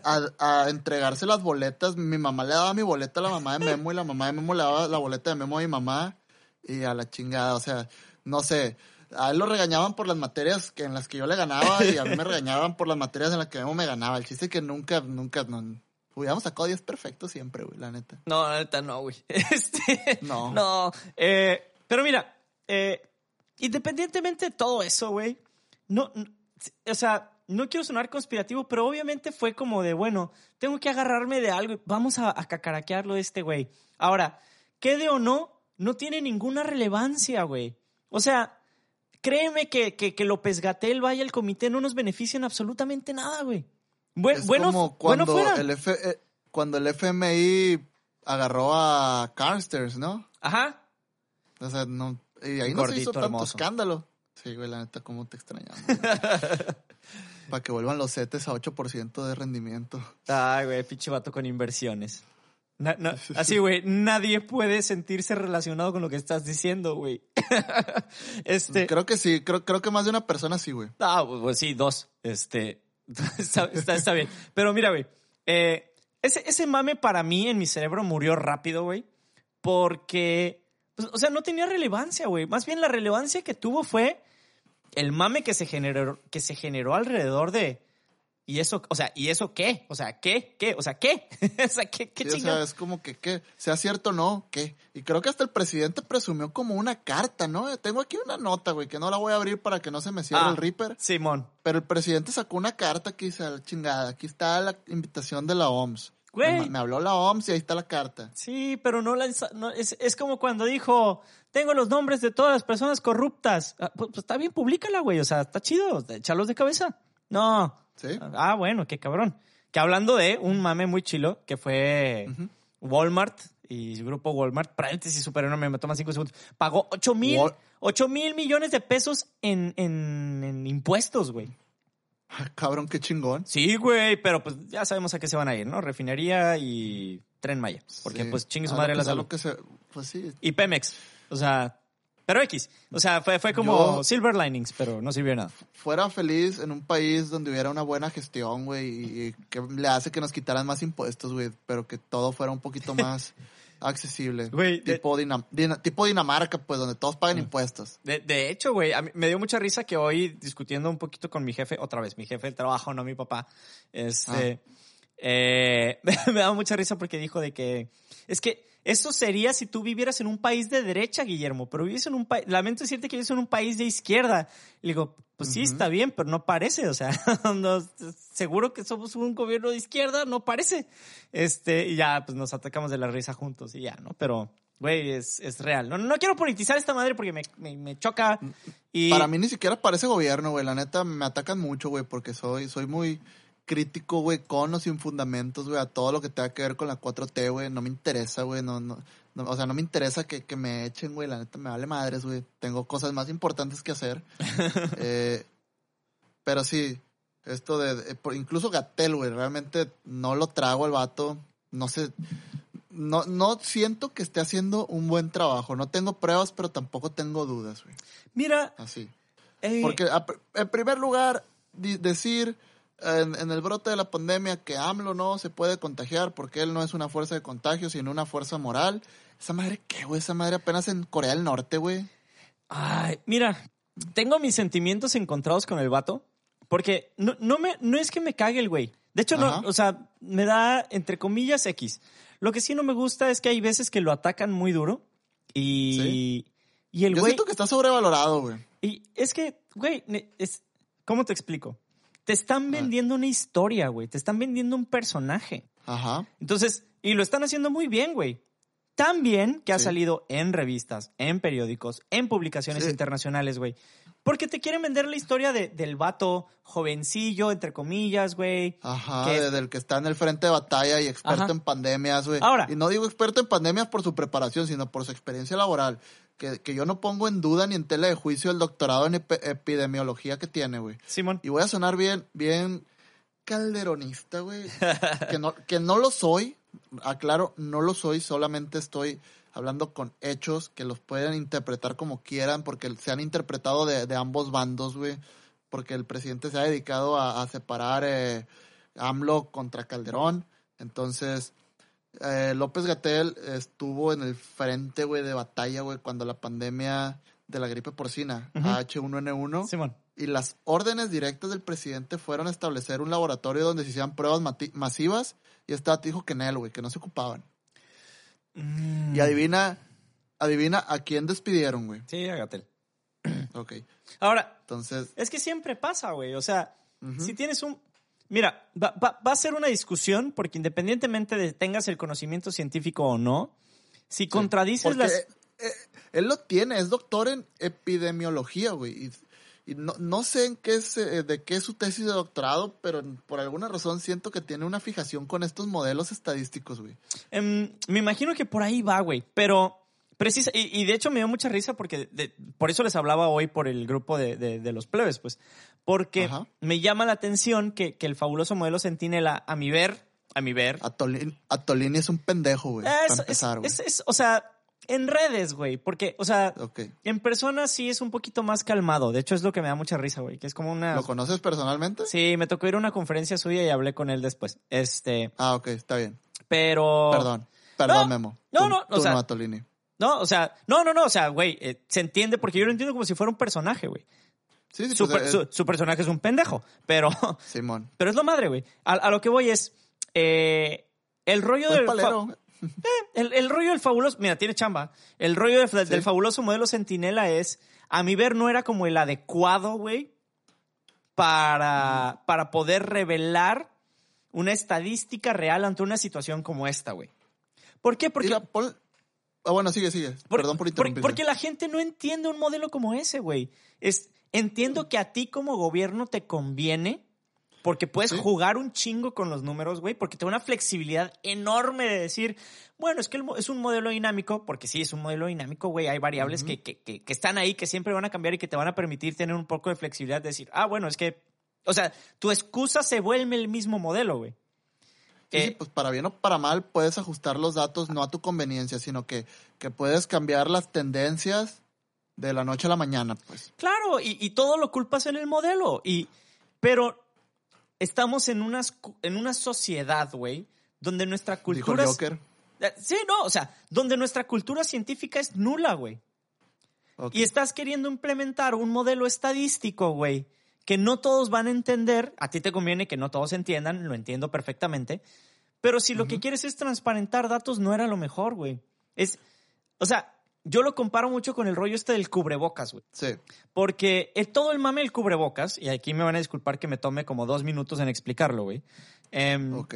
a, a entregarse las boletas. Mi mamá le daba mi boleta a la mamá de Memo y la mamá de Memo le daba la boleta de Memo a mi mamá y a la chingada. O sea, no sé, a él lo regañaban por las materias que en las que yo le ganaba y a mí me regañaban por las materias en las que Memo me ganaba. El chiste es que nunca, nunca, no, hubiéramos sacado 10 perfectos siempre, güey, la neta. No, la neta no, güey. Este, No. No. eh, pero mira, eh, independientemente de todo eso, güey, no, no- o sea, no quiero sonar conspirativo, pero obviamente fue como de, bueno, tengo que agarrarme de algo y vamos a, a cacaraquearlo de este güey. Ahora, quede o no, no tiene ninguna relevancia, güey. O sea, créeme que, que, que López Gatel vaya al comité no nos beneficia en absolutamente nada, güey. Es bueno, como bueno cuando fuera. el F, eh, cuando el FMI agarró a Carsters, ¿no? Ajá. O sea, no, y ahí no se Gordito hizo tanto hermoso. escándalo. Sí, güey, la neta, cómo te extrañamos. Para que vuelvan los CETES a 8% de rendimiento. Ay, güey, pinche vato con inversiones. Na- na- así, güey, nadie puede sentirse relacionado con lo que estás diciendo, güey. este. Creo que sí, creo, creo que más de una persona sí, güey. Ah, pues, pues sí, dos. Este. Está, está- bien. Pero mira, güey. eh, ese, ese mame para mí en mi cerebro murió rápido, güey. Porque. pues, o sea, no tenía relevancia, güey. Más bien la relevancia que tuvo fue el mame que se generó, que se generó alrededor de. ¿Y eso, o sea, ¿y eso qué? O sea, ¿qué? ¿Qué? O sea, ¿qué? o sea, ¿qué, qué Sí, o sea, es como que, ¿qué? Sea cierto o no, ¿qué? Y creo que hasta el presidente presumió como una carta, ¿no? Tengo aquí una nota, güey, que no la voy a abrir para que no se me cierre Ah. el Reaper. Simón. Pero el presidente sacó una carta que dice, "Ah, chingada, aquí está la invitación de la OMS. Güey. Me, habló la OMS y ahí está la carta. Sí, pero no, la, no es, es como cuando dijo, tengo los nombres de todas las personas corruptas. Ah, pues, pues, está bien, públicala, güey. O sea, está chido, echarlos de cabeza. No. ¿Sí? Ah, bueno, qué cabrón. Que hablando de un mame muy chilo, que fue Walmart y el grupo Walmart, paréntesis super enorme, me toma cinco segundos, pagó 8 mil, Wal- 8 mil millones de pesos en, en, en impuestos, güey. Ah, Cabrón, qué chingón. Sí, güey, pero pues ya sabemos a qué se van a ir, ¿no? Refinería y Tren Maya. Porque Sí. pues chingue su A madre lo la salud. que se- Pues sí, Y Pemex. O sea, pero X. O sea, fue, fue como Yo- Silver Linings, pero no sirvió de nada. fuera feliz en un país donde hubiera una buena gestión, güey, y, y que le hace que nos quitaran más impuestos, güey, pero que todo fuera un poquito más accesible. Güey, de- tipo, Dinam- Dina- tipo Dinamarca, pues, donde todos pagan impuestos. De, de hecho, güey, me dio mucha risa que hoy discutiendo un poquito con mi jefe, otra vez, mi jefe del trabajo, no mi papá, este, eh, me daba mucha risa porque dijo de que, es que eso sería si tú vivieras en un país de derecha, Guillermo, pero vives en un país, lamento decirte que vives en un país de izquierda. Y le digo, pues sí, está bien, pero no parece, o sea, no, seguro que somos un gobierno de izquierda, no parece. Este, y ya, pues nos atacamos de la risa juntos y ya, ¿no? Pero, güey, es, es real. No, no quiero politizar esta madre porque me, me, me choca. Y, Para mí ni siquiera parece gobierno, güey, la neta me atacan mucho, güey, porque soy, soy muy crítico, güey, con o sin fundamentos, güey, a todo lo que tenga que ver con la 4T, güey, no me interesa, güey, no, no, no, o sea, no me interesa que, que me echen, güey, la neta me vale madres, güey, tengo cosas más importantes que hacer. Eh, pero sí, esto de, incluso Gatel, güey, realmente no lo trago al vato, no sé, no, no siento que esté haciendo un buen trabajo, no tengo pruebas, pero tampoco tengo dudas, güey, mira, así. eh, Porque a en primer lugar, di- decir en, en el brote de la pandemia que AMLO no se puede contagiar porque él no es una fuerza de contagio, sino una fuerza moral. Esa madre, ¿qué, güey? Esa madre apenas en Corea del Norte, güey. Ay, mira, tengo mis sentimientos encontrados con el vato. Porque no, no, me, no es que me cague el güey. De hecho, no, o sea, me da, entre comillas, X. Lo que sí no me gusta es que hay veces que lo atacan muy duro. Y, Sí. y el Yo güey. siento que está sobrevalorado, güey. Y es que, güey, es, ¿cómo te explico? Te Ah. están vendiendo una historia, güey. Te están vendiendo un personaje. Ajá. Entonces, y lo están haciendo muy bien, güey. Tan bien que ha Sí. salido en revistas, en periódicos, en publicaciones Sí. internacionales, güey. Porque te quieren vender la historia de, del vato jovencillo, entre comillas, güey. Ajá, que- de- del que está en el frente de batalla y experto Ajá. en pandemias, güey. Ahora. Y no digo experto en pandemias por su preparación, sino por su experiencia laboral. Que, que yo no pongo en duda ni en tela de juicio el doctorado en epi- epidemiología que tiene, güey. Simón. Y voy a sonar bien, bien calderonista, güey. que, no, que no lo soy, aclaro, no lo soy, solamente estoy hablando con hechos que los pueden interpretar como quieran, porque se han interpretado de, de ambos bandos, güey. Porque el presidente se ha dedicado a, a separar eh, AMLO contra Calderón. Entonces, eh, López Gatel estuvo en el frente, güey, de batalla, güey, cuando la pandemia de la gripe porcina, Ujú. H1N1, Simón. y las órdenes directas del presidente fueron establecer un laboratorio donde se hicieran pruebas masivas y dato dijo que en él, güey, que no se ocupaban. Mm. Y adivina, adivina a quién despidieron, güey. Sí, Agatel. Ok, Ahora, entonces, es que siempre pasa, güey. O sea, si tienes un... Mira, va, va- va a ser una discusión porque independientemente de tengas el conocimiento científico o no, si contradices las... eh, eh, él lo tiene, es doctor en epidemiología, güey. Y, y no, no sé en qué es, eh, de qué es su tesis de doctorado, pero por alguna razón siento que tiene una fijación con estos modelos estadísticos, güey. Em, me imagino que por ahí va, güey. Pero precisa, y, y de hecho me dio mucha risa porque de- por eso les hablaba hoy por el grupo de, de- de los plebes, pues. Porque Ajá. me llama la atención que, que el fabuloso modelo Centinela, a mi ver, a mi ver, Atolini, Atolini es un pendejo, güey. es, es- empezar, güey. es- es- o sea, en redes, güey. Porque, o sea, Ok. en persona sí es un poquito más calmado. De hecho, es lo que me da mucha risa, güey. Que es como una. ¿Lo conoces personalmente? Sí, me tocó ir a una conferencia suya y hablé con él después. Este, Ah, ok, está bien. pero. Perdón. Perdón, No, Memo. no, Tú- no, o tú sea- no, Atolini. No, o sea, no, no, no, o sea, güey, eh, se entiende porque yo lo entiendo como si fuera un personaje, güey. Sí, sí, Su, pues, eh, su- su personaje es un pendejo, pero, Simón. pero es lo madre, güey. A, a lo que voy es, eh, el rollo Es del... palero. el, el rollo del fabuloso, mira, tiene chamba. El rollo de- del fabuloso modelo Centinela es, a mi ver, no era como el adecuado, güey, para, para poder revelar una estadística real ante una situación como esta, güey. ¿Por qué? Porque, pon- Ah, bueno, sigue, sigue. por- Perdón por por- interrumpir. porque la gente no entiende un modelo como ese, güey. Es, entiendo que a ti como gobierno te conviene porque puedes Sí. jugar un chingo con los números, güey, porque te da una flexibilidad enorme de decir, bueno, es que el es un modelo dinámico, porque sí, es un modelo dinámico, güey, hay variables que, que, que están ahí, que siempre van a cambiar y que te van a permitir tener un poco de flexibilidad de decir, ah, bueno, es que, o sea, tu excusa se vuelve el mismo modelo, güey. Sí, sí, Eh, pues para bien o para mal puedes ajustar los datos no a tu conveniencia, sino que, que puedes cambiar las tendencias de la noche a la mañana, pues. Claro, y, y todo lo culpas en el modelo. Y, pero estamos en, unas, en una sociedad, güey, donde nuestra Dijo cultura... es- Joker. Eh, Sí, no, o sea, donde nuestra cultura científica es nula, güey. Y estás queriendo implementar un modelo estadístico, güey, que no todos van a entender. A ti te conviene que no todos entiendan, lo entiendo perfectamente. Pero si lo que quieres es transparentar datos, no era lo mejor, güey. Es, o sea, yo lo comparo mucho con el rollo este del cubrebocas, güey. Sí. Porque el- todo el mame del cubrebocas, y aquí me van a disculpar que me tome como dos minutos en explicarlo, güey. Em, Ok.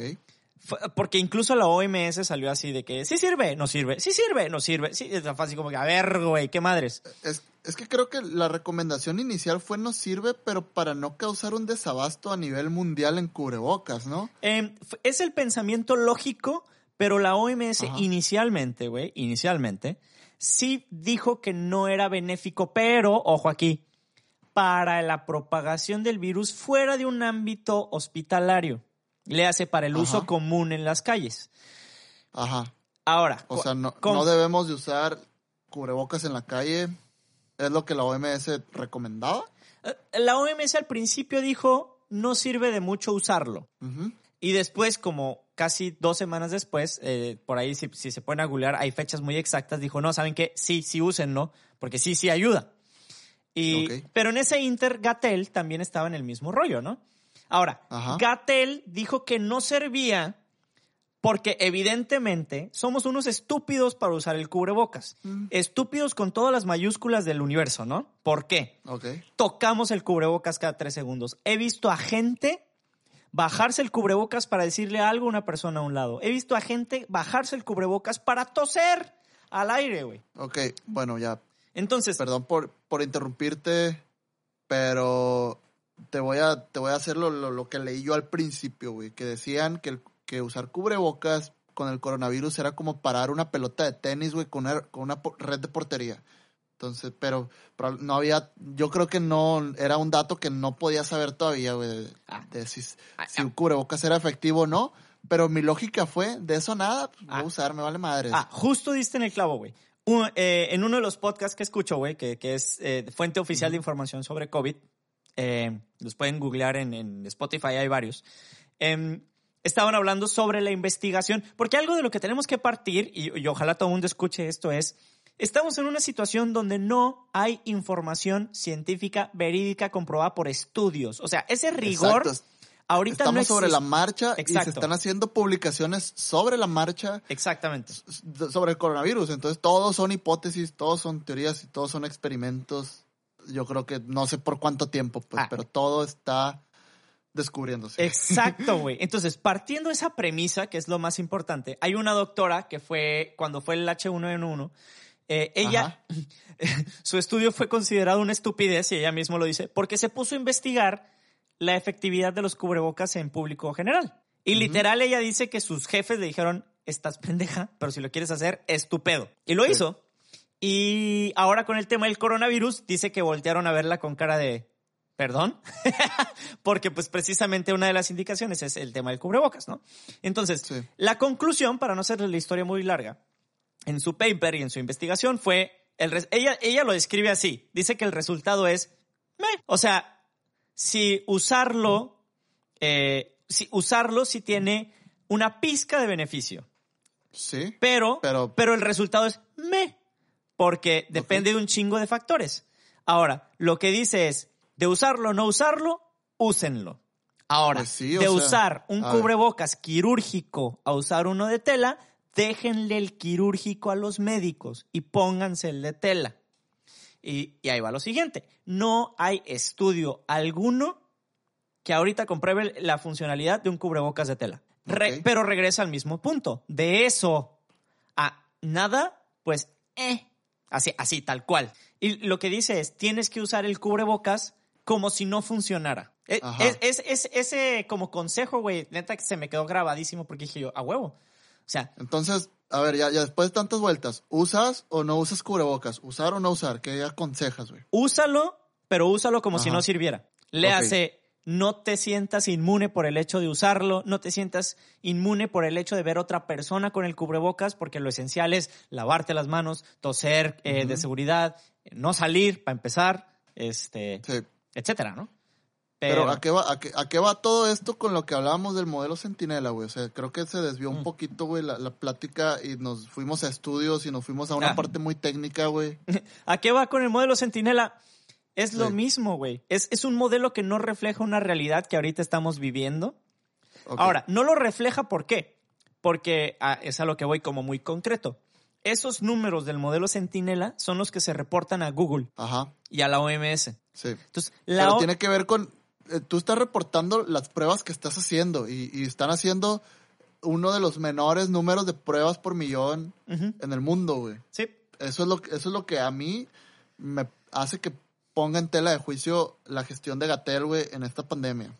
porque incluso la OMS salió así de que sí sirve, no sirve, sí sirve, no sirve. Sí, es fácil como que, a ver, güey, qué madres. Es, es que creo que la recomendación inicial fue no sirve, pero para no causar un desabasto a nivel mundial en cubrebocas, ¿no? Em, es el pensamiento lógico, pero la OMS Ajá. inicialmente, güey, inicialmente, sí dijo que no era benéfico, pero, ojo aquí, para la propagación del virus fuera de un ámbito hospitalario. Le hace para el uso común en las calles. Ajá. Ahora, O sea, no, no debemos de usar cubrebocas en la calle. Es lo que la OMS recomendaba. eh, la OMS al principio dijo no sirve de mucho usarlo. Ujú. Y después, como casi dos semanas después, eh, por ahí si, si se pueden a googlear, hay fechas muy exactas, dijo, no, ¿saben qué? Sí, sí úsenlo, porque sí, sí ayuda. Y, Ok. Pero en ese Inter, Gatel también estaba en el mismo rollo, ¿no? Ahora. Gatel dijo que no servía porque evidentemente somos unos estúpidos para usar el cubrebocas. Mm. Estúpidos con todas las mayúsculas del universo, ¿no? ¿Por qué? Ok. Tocamos el cubrebocas cada tres segundos. He visto a gente bajarse el cubrebocas para decirle algo a una persona a un lado. He visto a gente bajarse el cubrebocas para toser al aire, güey. Ok, bueno, ya. Entonces, Perdón por, por interrumpirte, pero te voy a, te voy a hacer lo, lo- lo que leí yo al principio, güey. Que decían que, el- que usar cubrebocas con el coronavirus era como parar una pelota de tenis, güey, con una, con una red de portería. Entonces, pero, pero no había, yo creo que no, era un dato que no podía saber todavía, güey, de, Ah. de si, Ah, si ah. un cubrebocas era efectivo o no. Pero mi lógica fue, de eso nada, pues, voy a usar, me vale madres. Ah, justo diste en el clavo, güey. Eh, en uno de los podcasts que escucho, güey, que, que es eh, fuente oficial de información sobre COVID, eh, los pueden googlear en, en Spotify, hay varios. Estaban hablando sobre la investigación, porque algo de lo que tenemos que partir, y, y ojalá todo el mundo escuche esto, es, estamos en una situación donde no hay información científica verídica comprobada por estudios. O sea, ese rigor Exacto. ahorita Estamos no sobre la marcha y Exacto. se están haciendo publicaciones sobre la marcha Exactamente. sobre el coronavirus. Entonces, todos son hipótesis, todos son teorías y todos son experimentos. Yo creo que no sé por cuánto tiempo, pues, Ah. pero todo está descubriéndose. Exacto, güey. Entonces, partiendo de esa premisa, que es lo más importante, hay una doctora que fue, cuando fue el H1N1, eh, ella, su estudio fue considerado una estupidez, y ella mismo lo dice, porque se puso a investigar la efectividad de los cubrebocas en público general. Y literal ella dice que sus jefes le dijeron, estás pendeja, pero si lo quieres hacer, estupendo. Y lo Sí. hizo. Y ahora con el tema del coronavirus, dice que voltearon a verla con cara de, ¿perdón? Porque pues precisamente una de las indicaciones es el tema del cubrebocas, ¿no? Entonces, Sí. la conclusión, para no hacer la historia muy larga, en su paper y en su investigación fue, el ella, ella lo describe así, dice que el resultado es, meh. o sea, si usarlo, eh, si usarlo si tiene una pizca de beneficio, Sí. pero, Pero- pero el resultado es me, porque depende de un chingo de factores. Ahora, lo que dice es, de usarlo o no usarlo, úsenlo. Ahora, Pues sí, de sea, usar un ver. cubrebocas quirúrgico a usar uno de tela, déjenle el quirúrgico a los médicos y pónganse el de tela. Y, y ahí va lo siguiente. No hay estudio alguno que ahorita compruebe la funcionalidad de un cubrebocas de tela. Re- pero regresa al mismo punto. De eso a nada, pues, eh. Así, así, tal cual. Y lo que dice es, tienes que usar el cubrebocas como si no funcionara. E- Ajá. Es, es- es- ese como consejo, güey, neta que se me quedó grabadísimo porque dije yo, a huevo. O sea, Entonces, a ver, ya, ya después de tantas vueltas, ¿usas o no usas cubrebocas? ¿Usar o no usar? ¿Qué aconsejas, güey? úsalo, pero úsalo como si no sirviera. Le hace, no te sientas inmune por el hecho de usarlo, no te sientas inmune por el hecho de ver otra persona con el cubrebocas, porque lo esencial es lavarte las manos, toser eh, de seguridad, no salir para empezar, este, Sí. Etcétera, ¿no? Pero, ¿a, qué va, a, qué, a qué va todo esto con lo que hablábamos del modelo Centinela, güey? O sea, creo que se desvió un Mm. poquito, güey, la, la plática y nos fuimos a estudios y nos fuimos a una Ah. parte muy técnica, güey. ¿A qué va con el modelo Centinela? Es lo mismo, güey. Es, es un modelo que no refleja una realidad que ahorita estamos viviendo. Ahora, no lo refleja ¿por qué? Porque ah, es a lo que voy como muy concreto. Esos números del modelo Centinela son los que se reportan a Google Ajá, y a la OMS. sí. Entonces, la Pero O- tiene que ver con... eh, tú estás reportando las pruebas que estás haciendo y, y están haciendo uno de los menores números de pruebas por millón en el mundo, güey. sí. Eso es lo que, eso es lo que a mí me hace que ponga en tela de juicio la gestión de Gatel, güey, en esta pandemia.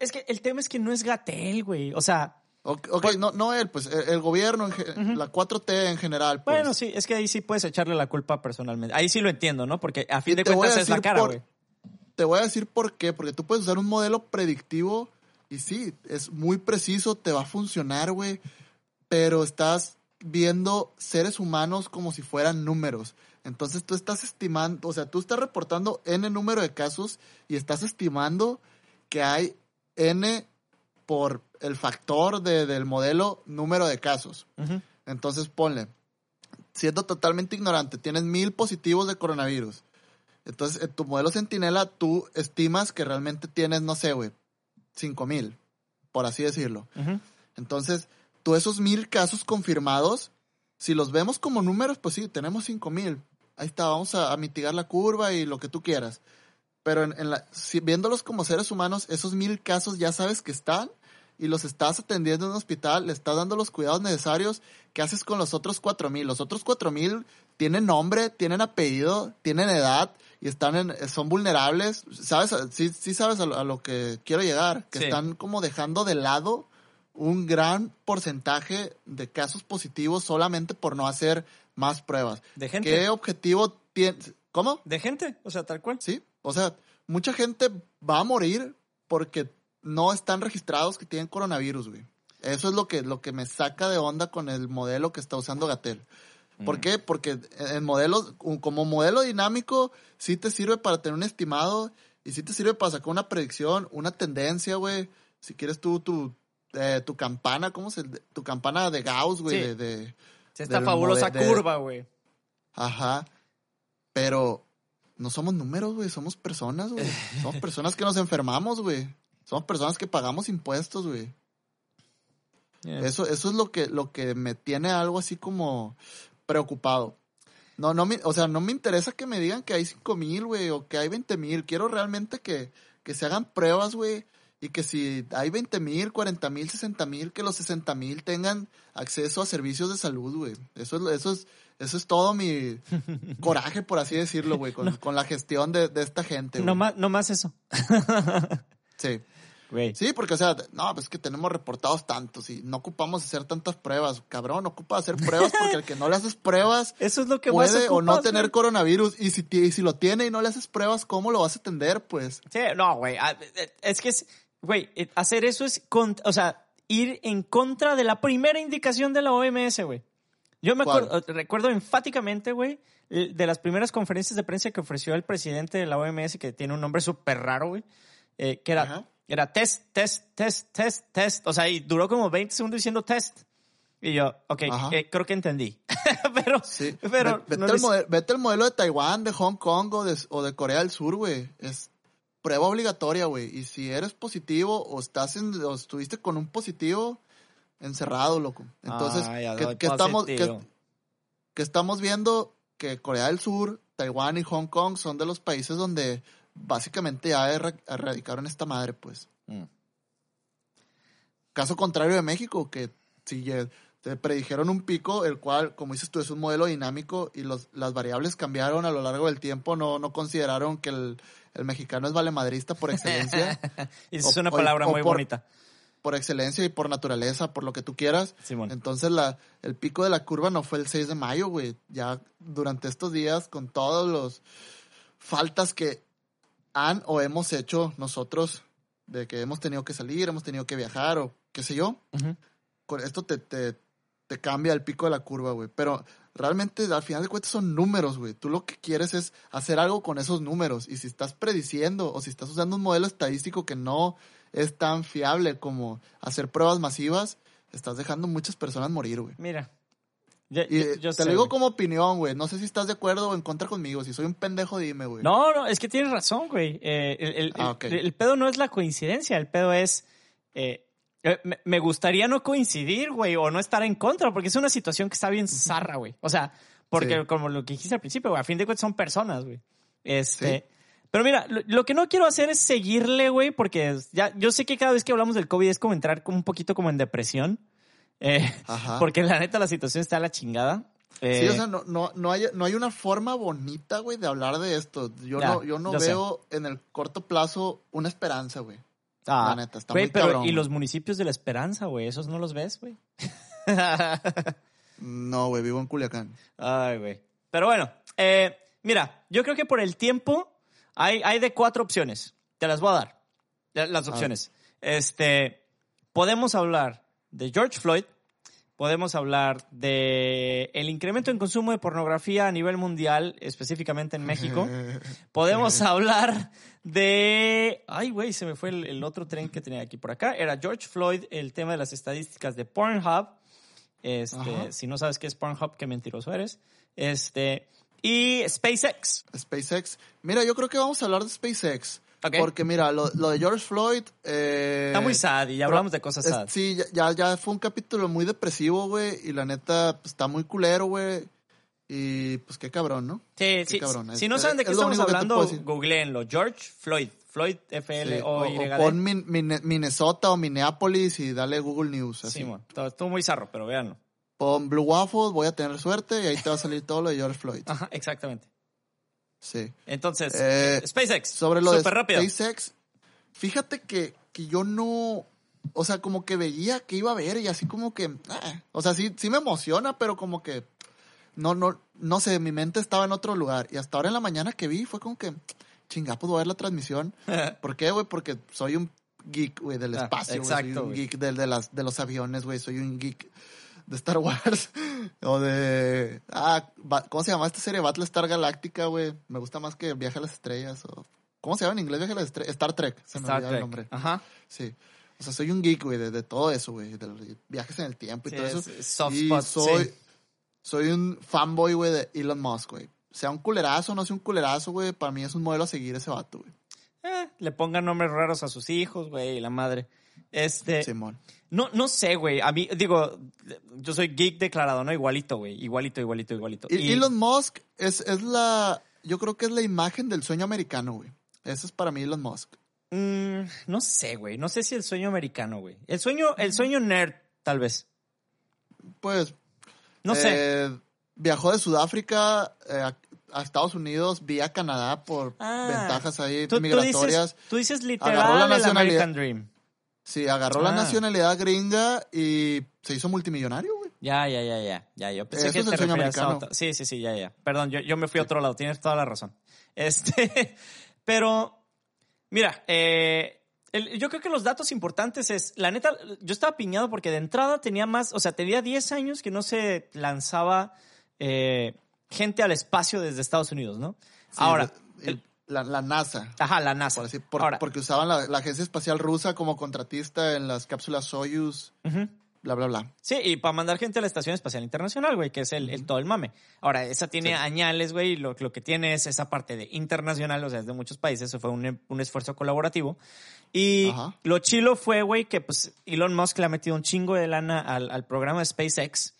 Es que el tema es que no es Gatel, güey. O sea, Ok, ok, no, no él, pues el, el gobierno, en ge- la 4T en general. Pues. bueno, sí, es que ahí sí puedes echarle la culpa personalmente. Ahí sí lo entiendo, ¿no? Porque a fin Y de cuentas es la cara, güey. Te voy a decir por qué, porque tú puedes usar un modelo predictivo y sí, es muy preciso, te va a funcionar, güey, pero estás viendo seres humanos como si fueran números. Entonces tú estás estimando, o sea, tú estás reportando n número de casos y estás estimando que hay n por el factor de- del modelo número de casos. Entonces ponle, siendo totalmente ignorante, tienes mil positivos de coronavirus Entonces, en tu modelo centinela, tú estimas que realmente tienes, no sé, güey, 5 mil, por así decirlo. Entonces, tú esos mil casos confirmados, si los vemos como números, pues sí, tenemos 5 mil. Ahí está, vamos a, a mitigar la curva y lo que tú quieras. Pero en, en la, si- viéndolos como seres humanos, esos mil casos ya sabes que están y los estás atendiendo en un hospital, le estás dando los cuidados necesarios. ¿Qué haces con los otros cuatro mil? Los otros cuatro mil tienen nombre, tienen apellido, tienen edad y están en, son vulnerables. ¿Sabes? Sí, sí sabes a lo, a lo que quiero llegar. Que Sí. están como dejando de lado un gran porcentaje de casos positivos solamente por no hacer más pruebas. De gente. ¿Qué objetivo tiene? ¿Cómo? De gente, o sea, tal cual. Sí, o sea, mucha gente va a morir porque no están registrados que tienen coronavirus, güey. Eso es lo que, lo que me saca de onda con el modelo que está usando Gatel. ¿Por qué? Porque en modelos, como modelo dinámico, sí te sirve para tener un estimado y sí te sirve para sacar una predicción, una tendencia, güey. Si quieres tú, tu, eh, tu campana, ¿cómo se? Tu campana de Gauss, güey, Sí. de, de- Sí, esta fabulosa de- curva, güey. Ajá. Pero no somos números, güey. Somos personas, güey. Somos personas que nos enfermamos, güey. Somos personas que pagamos impuestos, güey. Yeah. Eso, eso es lo que, lo que me tiene algo así como preocupado. No, no me, o sea, no me interesa que me digan que hay cinco mil, güey, o que hay 20 mil. Quiero realmente que, que se hagan pruebas, güey. Y que si hay 20 mil, 40 mil, 60 mil, que los 60 mil tengan acceso a servicios de salud, güey. Eso es, eso es, eso es todo mi coraje, por así decirlo, güey, con, con la gestión de, de esta gente, güey. No más, no más eso. Sí. Güey. Sí, porque, o sea, no, pues es que tenemos reportados tantos y no ocupamos hacer tantas pruebas. Cabrón, ocupa hacer pruebas porque el que no le haces pruebas Eso es lo que puede o no tener coronavirus. Y si, y si lo tiene y no le haces pruebas, ¿cómo lo vas a atender? Pues, Sí, no, güey. ah, Es que es, güey, eh, hacer eso es, con- o sea, ir en contra de la primera indicación de la OMS, güey. Yo me acuerdo, recuerdo enfáticamente, güey, de las primeras conferencias de prensa que ofreció el presidente de la OMS, que tiene un nombre súper raro, güey, eh, que era, Ajá. era test, test, test, test, test. O sea, y duró como 20 segundos diciendo test. Y yo, ok, eh, creo que entendí. pero, sí. pero Ve- vete, no les- modelo, vete al modelo de Taiwán, de Hong Kong o de, o de Corea del Sur, güey. Es prueba obligatoria, güey. Y si eres positivo o estás en, o estuviste con un positivo, encerrado, loco. Entonces, ya ¿qué, qué estamos, qué- que estamos viendo que Corea del Sur, Taiwán y Hong Kong son de los países donde básicamente ya erradicaron esta madre, pues. Mm. Caso contrario de México, que si te predijeron un pico, el cual, como dices tú, es un modelo dinámico y los, las variables cambiaron a lo largo del tiempo, no, no consideraron que el, el mexicano es valemadrista por excelencia, Y esa es una palabra o muy por- bonita. por excelencia y por naturaleza, por lo que tú quieras. Simón. Entonces la, el pico de la curva no fue el 6 de mayo, güey. Ya durante estos días, con todos los faltas que han o hemos hecho nosotros, de que hemos tenido que salir, hemos tenido que viajar o qué sé yo, Ujú. con esto te, te, te cambia el pico de la curva, güey. Pero realmente al final de cuentas son números, güey. Tú lo que quieres es hacer algo con esos números. Y si estás prediciendo o si estás usando un modelo estadístico que no es tan fiable como hacer pruebas masivas, estás dejando muchas personas morir, güey. Mira. Yo te sé, lo digo güey. como opinión, güey. No sé si estás de acuerdo o en contra conmigo. Si soy un pendejo, dime, güey. No, no, es que tienes razón, güey. Eh, el, el- Ah, el- el pedo no es la coincidencia, el pedo es... eh, eh, me, me gustaría no coincidir, güey, o no estar en contra, porque es una situación que está bien zarra, güey. O sea, porque Sí. como lo que dijiste al principio, güey, a fin de cuentas son personas, güey. Este... Pero mira, lo, lo que no quiero hacer es seguirle, güey, porque ya, yo sé que cada vez que hablamos del COVID es como entrar como un poquito como en depresión. Eh, porque la neta la situación está a la chingada. Sí, Eh, o sea, no, no, no, hay, no hay una forma bonita, güey, de hablar de esto. Yo Ya, no, yo no sé. veo en el corto plazo una esperanza, güey. Ah, La neta, está güey, muy pero cabrón, y güey. los municipios de la Esperanza, güey, esos no los ves, güey. No, güey, vivo en Culiacán. Ay, güey. Pero bueno, eh, mira, yo creo que por el tiempo hay, hay de cuatro opciones. Te las voy a dar. Las opciones. Este, podemos hablar de George Floyd, podemos hablar de el incremento en consumo de pornografía a nivel mundial, específicamente en México. Podemos hablar de. Ay, güey, se me fue el, el otro tren que tenía aquí por acá. Era George Floyd, el tema de las estadísticas de Pornhub. Este, si no sabes qué es Pornhub, qué mentiroso eres. Este, Y SpaceX. SpaceX. Mira, yo creo que vamos a hablar de SpaceX. Porque mira, lo, lo de George Floyd... eh, Está muy sad y ya hablamos de cosas es- sad. Sí, ya- ya, fue un capítulo muy depresivo, güey. Y la neta, pues, está muy culero, güey. Y pues qué cabrón, ¿no? Sí, sí. cabrón, Si no saben de qué es estamos hablando, googleenlo. George Floyd. Floyd, Sí, o, F-L-O-Y. o pon Min- Min- Minnesota o Minneapolis y dale Google News. Así. Sí. Todo- Estuvo muy zarro, pero véanlo. Pon Blue Waffle, voy a tener suerte y ahí te va a salir todo lo de George Floyd. Ajá, exactamente. Sí. Entonces, Eh, SpaceX. Sobre lo de rápido. SpaceX, fíjate que, que yo no, o sea, como que veía que iba a ver y así como que, ah, o sea, sí, sí me emociona, pero como que, no, no, no sé, mi mente estaba en otro lugar. Y hasta ahora en la mañana que vi fue como que, chinga, a ver la transmisión. ¿Por qué, güey? Porque soy un geek, güey, del Ah, espacio, güey. exacto, Soy un geek del- de, las, de los aviones, güey. Soy un geek de Star Wars. o de... Ah, ¿cómo se llama esta serie? Battlestar Galáctica, güey. Me gusta más que Viaje a las Estrellas. O... ¿Cómo se llama en inglés Viaje a las Estrellas? Star Trek. Se me olvidó el nombre. Ajá. Sí. O sea, soy un geek, güey, de, de todo eso, güey. De los viajes en el tiempo y Sí, todo es- eso. es soft y spot, soy, sí. soy un fanboy, güey, de Elon Musk, güey. Sea un culerazo o no sea un culerazo, güey, para mí es un modelo a seguir ese vato, güey. Eh, le pongan nombres raros a sus hijos, güey, y la madre. Este, Simón. no, no sé, güey. A mí, digo, yo soy geek declarado, ¿no? Igualito, güey. Igualito, igualito, igualito. Y- Y- Elon Musk es, es la, yo creo que es la imagen del sueño americano, güey. Ese es para mí Elon Musk. Mm, no sé, güey. No sé si el sueño americano, güey. El sueño, el sueño nerd, tal vez. Pues, No sé. eh, viajó de Sudáfrica eh, a, a Estados Unidos vía Canadá por Ah, ventajas ahí Tú, tú migratorias. dices, tú dices literal el nacionalidad. American Dream. Sí, agarró la Ah. nacionalidad gringa y se hizo multimillonario, güey. Ya, ya, ya, ya. Ya, yo pensé Eso que es el te sueño referías a americano. Sí, sí, sí, ya, ya. Perdón, yo, yo me fui a otro lado. Tienes toda la razón. Este, pero, mira, eh, el- yo creo que los datos importantes es, la neta, yo estaba piñado porque de entrada tenía más, o sea, tenía 10 años que no se lanzaba eh, gente al espacio desde Estados Unidos, ¿no? Sí, Ahora, el- el- la, la NASA. ajá, la NASA. Por así, por- Ahora, porque usaban la, la Agencia Espacial Rusa como contratista en las cápsulas Soyuz, ujú. bla, bla, bla. Sí, y para mandar gente a la Estación Espacial Internacional, güey, que es el, el todo el mame. Ahora, esa tiene Sí. añales, güey, y lo, lo que tiene es esa parte de internacional, o sea, es de muchos países, eso fue un, un esfuerzo colaborativo. Y Ajá. lo chilo fue, güey, que pues Elon Musk le ha metido un chingo de lana al, al programa de SpaceX.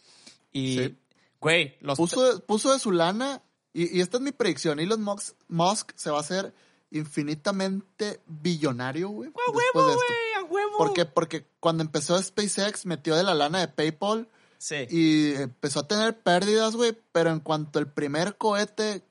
Y, Sí. güey, los... Puso, puso de su lana, y, y esta es mi predicción, Elon Musk, Musk se va a hacer infinitamente billonario, güey. ¡A huevo, güey! ¡A huevo! ¿Por qué? Porque cuando empezó SpaceX metió de la lana de PayPal Sí. y empezó a tener pérdidas, güey, pero en cuanto el primer cohete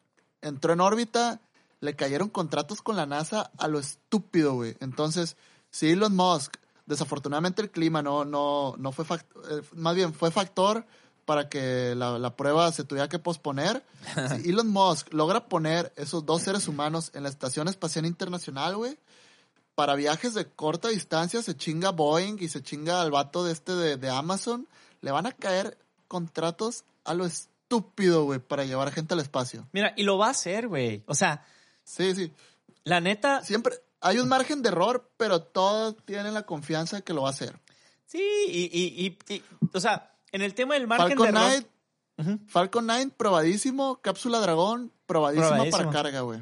entró en órbita, le cayeron contratos con la NASA a lo estúpido, güey. Entonces, si Elon Musk, desafortunadamente el clima no, no, no fue factor, más bien fue factor para que la, la prueba se tuviera que posponer. Si Elon Musk logra poner esos dos seres humanos en la Estación Espacial Internacional, güey, para viajes de corta distancia se chinga Boeing y se chinga al vato de este de, de Amazon. Le van a caer contratos a lo estúpido, güey, para llevar gente al espacio. Mira, y lo va a hacer, güey. O sea, Sí, sí. la neta... Siempre hay un margen de error, pero todos tienen la confianza de que lo va a hacer. Sí, y, y, y- y- o sea, en el tema del margen Falcon de error... 9, Ujú, Falcon 9, probadísimo. Cápsula Dragón, probadísima Probadísimo. para carga, güey.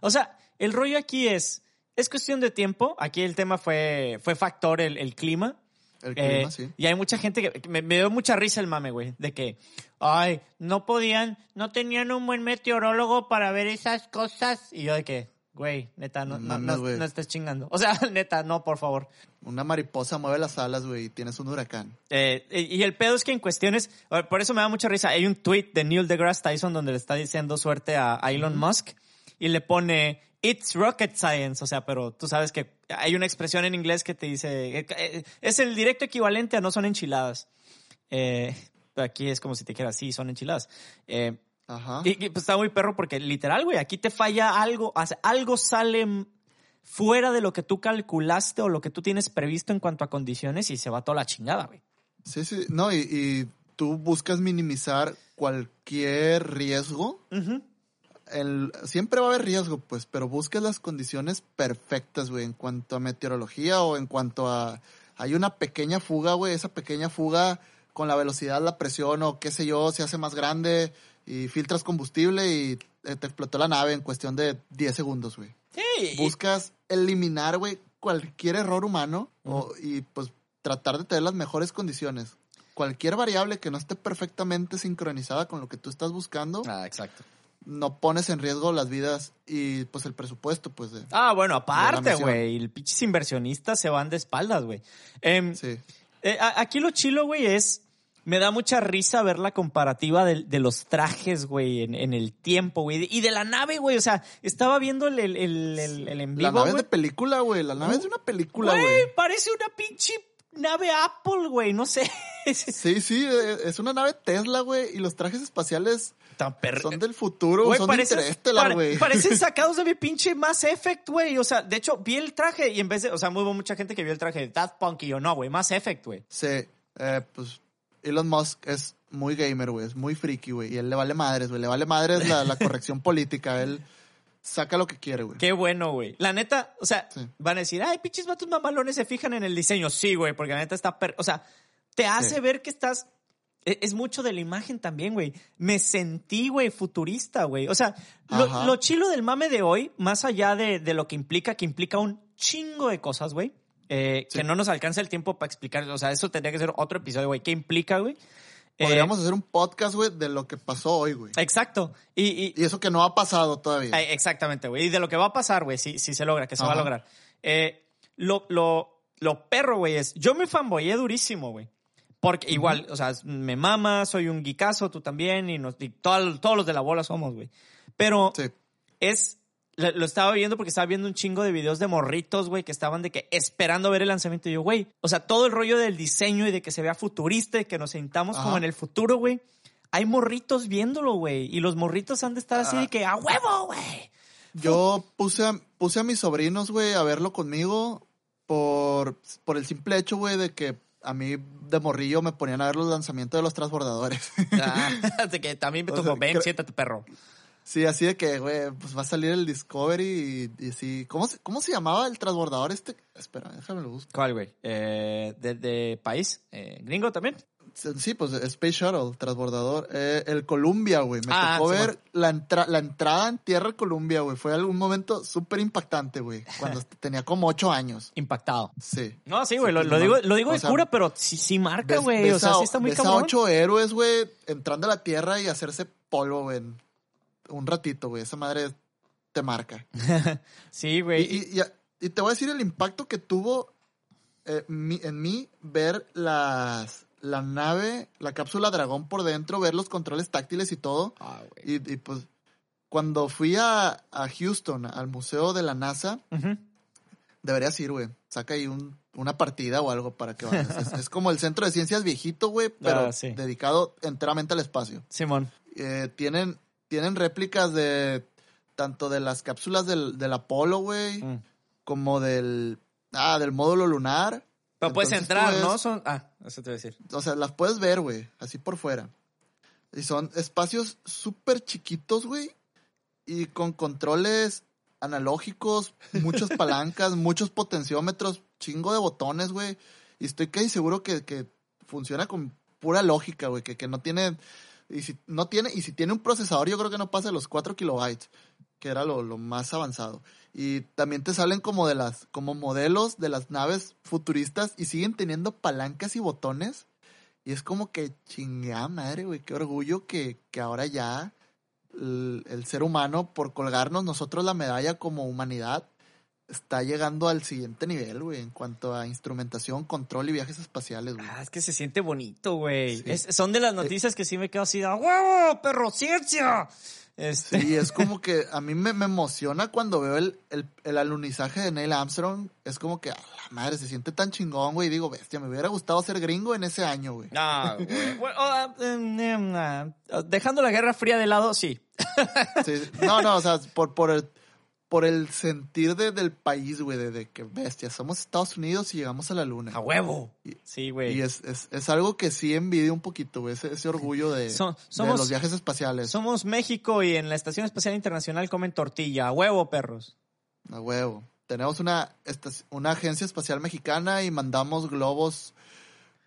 O sea, el rollo aquí es, es cuestión de tiempo. Aquí el tema fue, fue factor el, el clima. El Eh, clima, sí. Y hay mucha gente que que me, me dio mucha risa el mame, güey, de que, ay, no podían, no tenían un buen meteorólogo para ver esas cosas. Y yo de que, güey, neta, no, no, no, no estés chingando. O sea, neta, no, por favor. Una mariposa mueve las alas, güey, y tienes un huracán. Eh, y el pedo es que en cuestiones, por eso me da mucha risa, hay un tweet de Neil deGrasse Tyson donde le está diciendo suerte a, Elon Musk y le pone, it's rocket science, o sea, pero tú sabes que hay una expresión en inglés que te dice, eh, eh, es el directo equivalente a no son enchiladas. Eh, aquí es como si te dijeras, sí, son enchiladas. Eh, Ajá. y, y, pues está muy perro porque literal, güey, aquí te falla algo, sea, algo sale fuera de lo que tú calculaste o lo que tú tienes previsto en cuanto a condiciones y se va toda la chingada, güey. Sí, sí. No, y, y tú buscas minimizar cualquier riesgo. Ujú. El, siempre va a haber riesgo, pues, pero buscas las condiciones perfectas, güey, en cuanto a meteorología o en cuanto a... Hay una pequeña fuga, güey, esa pequeña fuga con la velocidad, la presión o qué sé yo, se hace más grande y filtras combustible y eh, te explotó la nave en cuestión de 10 segundos, güey. Sí. Buscas eliminar, güey, cualquier error humano o- y pues tratar de tener las mejores condiciones. Cualquier variable que no esté perfectamente sincronizada con lo que tú estás buscando, Ah, exacto. no pones en riesgo las vidas y pues el presupuesto, pues de... Ah, bueno, aparte, güey. El pinches inversionistas se van de espaldas, güey. Em, Sí. eh, aquí lo chilo, güey, es. Me da mucha risa ver la comparativa de, de los trajes, güey, en, en el tiempo, güey. Y de la nave, güey. O sea, estaba viendo el, el, el, el- el en La nave es güey. de película, güey. La nave es de una película, Güey, güey. parece una pinche nave Apple, güey. No sé. Sí, sí, eh, es una nave Tesla, güey. Y los trajes espaciales Tan perro. son del futuro, Güey, son parecen- pare- güey. parecen sacados de mi pinche Mass Effect, güey. O sea, de hecho, vi el traje y en vez de. O sea, hubo mucha gente que vio el traje de Daft Punk y yo no, güey. Mass Effect, güey. Sí, eh, pues Elon Musk es muy gamer, güey. Es muy friki, güey. Y él le vale madres, güey. Le vale madres la, la corrección política. Él saca lo que quiere, güey. Qué bueno, güey. La neta, o sea, Sí. van a decir, ay, pinches vatos mamalones se fijan en el diseño. Sí, güey, porque la neta está. per- O sea, te hace Sí. ver que estás. e- Es mucho de la imagen también, güey. Me sentí, güey, futurista, güey. O sea, lo chilo del mame de hoy, más allá de, de lo que implica, que implica un chingo de cosas, güey. Eh, Sí. Que no nos alcanza el tiempo para explicar. O sea, eso tendría que ser otro episodio, güey. ¿Qué implica, güey? Eh, Podríamos hacer un podcast, güey, de lo que pasó hoy, güey. Exacto. Y, y- Y eso que no ha pasado todavía. Ay, exactamente, güey. Y de lo que va a pasar, güey, si, si se logra, que se va a Ajá. lograr. Eh, lo, lo, lo perro, güey, es. Yo me fanboyé durísimo, güey. Porque igual, o sea, me mama, soy un geekazo, tú también, y, nos, y todo- todos los de la bola somos, güey. Pero Sí. es. Lo, estaba viendo porque estaba viendo un chingo de videos de morritos, güey, que estaban de que esperando ver el lanzamiento. Y yo, güey, o sea, todo el rollo del diseño y de que se vea futurista y que nos sintamos como en el futuro, güey. Hay morritos viéndolo, güey. Y los morritos han de estar así Ah. de que, a huevo, güey. Yo puse a, puse a mis sobrinos, güey, a verlo conmigo por, por el simple hecho, güey, de que a mí de morrillo me ponían a ver los lanzamientos de los transbordadores. Ah, de que también me O tocó, sea, ven, siéntate, perro. Sí, así de que, güey, pues va a salir el Discovery y, y sí. ¿Cómo se, ¿Cómo se llamaba el transbordador este? Espera, déjame lo busco. ¿Cuál, güey? Eh, ¿de, de país? Eh, ¿Gringo también? Sí, pues Space Shuttle, transbordador. Eh, el Columbia, güey. Me Ah, tocó sí, ver bueno. la, entra- la entrada en tierra Columbia, güey. Fue algún momento súper impactante, güey. Cuando tenía como ocho años. Impactado. Sí. No, sí, güey, lo, pues, lo digo, lo digo de sea, cura, pero sí, sí marca, güey. O sea, a- sí está muy ves a cabrón. ocho héroes, güey, entrando a la tierra y hacerse polvo, güey. en Un ratito, güey. Esa madre te marca. Sí, güey. y- y- y te voy a decir el impacto que tuvo eh, mi- en mí ver las la nave, la cápsula dragón por dentro, ver los controles táctiles y todo. Ah, güey. Y, y, pues cuando fui a, a Houston, al museo de la NASA, Ujú. deberías ir, güey. Saca ahí un- una partida o algo para que vayas. es, es como el centro de ciencias viejito, güey, pero Ah, sí. dedicado enteramente al espacio. Simón. Eh, tienen, tienen réplicas de tanto de las cápsulas del, del Apolo, güey, Mm. como del, ah, del módulo lunar. Pero puedes entrar, tú ¿no? Son... Ah, eso te voy a decir. O sea, las puedes ver, güey, así por fuera. Y son espacios súper chiquitos, güey, y con controles analógicos, muchas palancas, muchos potenciómetros, chingo de botones, güey. Y estoy casi seguro que, que funciona con pura lógica, güey, que, que no tiene... Y si no tiene, y si tiene un procesador, yo creo que no pasa de los 4 kilobytes, que era lo, lo más avanzado. Y también te salen como de las, como modelos de las naves futuristas y siguen teniendo palancas y botones. Y es como que chingada madre, güey, qué orgullo que, que ahora ya el, el ser humano, por colgarnos nosotros la medalla como humanidad, está llegando al siguiente nivel, güey, en cuanto a instrumentación, control y viajes espaciales, güey. Ah, es que se siente bonito, güey. Sí. Son de las noticias que sí me quedo así de, ¡a huevo, perro, ciencia! Este, Sí, es como que a mí me, me emociona cuando veo el, el, el alunizaje de Neil Armstrong. Es como que, a la madre, se siente tan chingón, güey. Digo, bestia, me hubiera gustado ser gringo en ese año, güey. No, güey. Bueno, em, em, ah, dejando la Guerra Fría de lado, sí. Sí, no, no, o sea, por, por el, por el sentir de, del país, güey, de, de que, bestia, somos Estados Unidos y llegamos a la luna. A huevo. Sí, güey. Y es, es, es algo que sí envidio un poquito, güey, ese, ese orgullo de, de los viajes espaciales. Somos México y en la Estación Espacial Internacional comen tortilla. A huevo, perros. A huevo. Tenemos una, esta- una agencia espacial mexicana y mandamos globos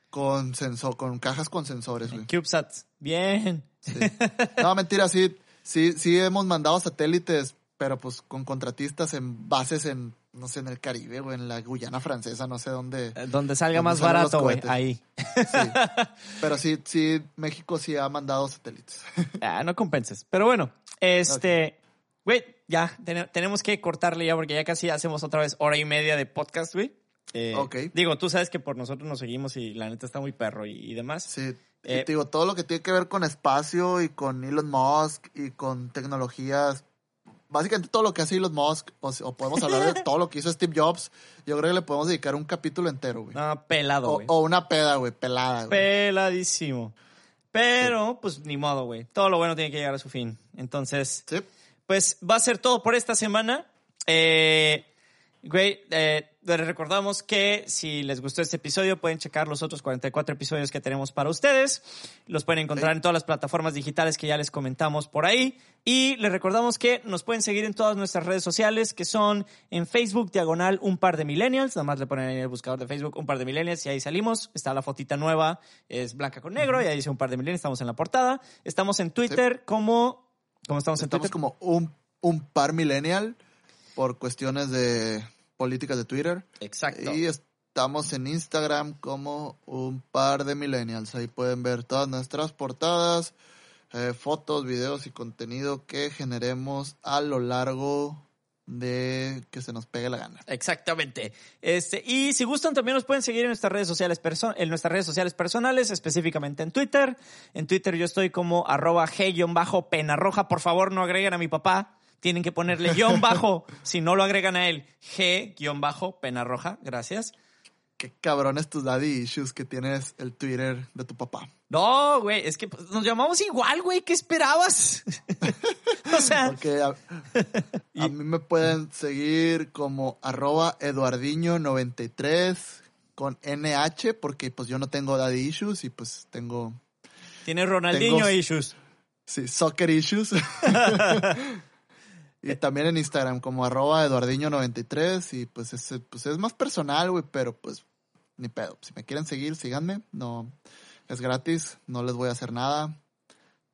con sensor, con cajas con sensores, güey. CubeSat. Bien. Sí. No, mentira, sí, sí, sí hemos mandado satélites, pero pues con contratistas en bases en, no sé, en el Caribe o en la Guyana francesa, no sé dónde. Eh, Donde salga Donde más barato, güey. Ahí. Sí. Pero sí, sí, México sí ha mandado satélites. Ah, no compenses. Pero bueno, este. Güey, ya, ten- tenemos que cortarle ya porque ya casi hacemos otra vez hora y media de podcast, güey. Eh, Ok. Digo, tú sabes que por nosotros nos seguimos y la neta está muy perro y, y demás. Sí. Y Eh, te digo, todo lo que tiene que ver con espacio y con Elon Musk y con tecnologías, básicamente todo lo que hace Elon Musk, o, o podemos hablar de todo lo que hizo Steve Jobs, yo creo que le podemos dedicar un capítulo entero, güey. No, pelado, güey. o una peda, güey, pelada, güey. Peladísimo. Pero, pues ni modo, güey. Todo lo bueno tiene que llegar a su fin. Entonces, Sí. pues va a ser todo por esta semana. Eh, güey, eh, les recordamos que si les gustó este episodio pueden checar los otros 44 episodios que tenemos para ustedes. Los pueden encontrar en todas las plataformas digitales que ya les comentamos por ahí. Y les recordamos que nos pueden seguir en todas nuestras redes sociales que son en Facebook diagonal un par de millennials. Nada más le ponen en el buscador de Facebook un par de millennials y ahí salimos. Está la fotita nueva, es blanca con negro y ahí dice un par de millennials. Estamos en la portada. Estamos en Twitter como... ¿Cómo estamos en Estamos Twitter? como un, un par millennial por cuestiones de políticas de Twitter. Exacto. Y estamos en Instagram como un par de millennials. Ahí pueden ver todas nuestras portadas, eh, fotos, videos y contenido que generemos a lo largo de que se nos pegue la gana. Exactamente. Este, y si gustan, también nos pueden seguir en nuestras redes sociales en nuestras redes sociales personales, específicamente en Twitter. En Twitter yo estoy como arroba g-penarroja. Por favor, no agreguen a mi papá. Tienen que ponerle guion bajo. si no lo agregan a él, g-penarroja. Gracias. Qué cabrones tus daddy issues que tienes el Twitter de tu papá. No, güey, es que pues, nos llamamos igual, güey. ¿Qué esperabas? o sea, Porque a, a mí me pueden seguir como arroba eduardiño93 con NH porque pues yo no tengo daddy issues y pues tengo tiene Ronaldinho Tengo- issues. Sí, soccer issues. y también en Instagram como arroba eduardiño93 y pues es, pues es más personal, güey, pero pues ni pedo. Si me quieren seguir, síganme. No, es gratis, no les voy a hacer nada.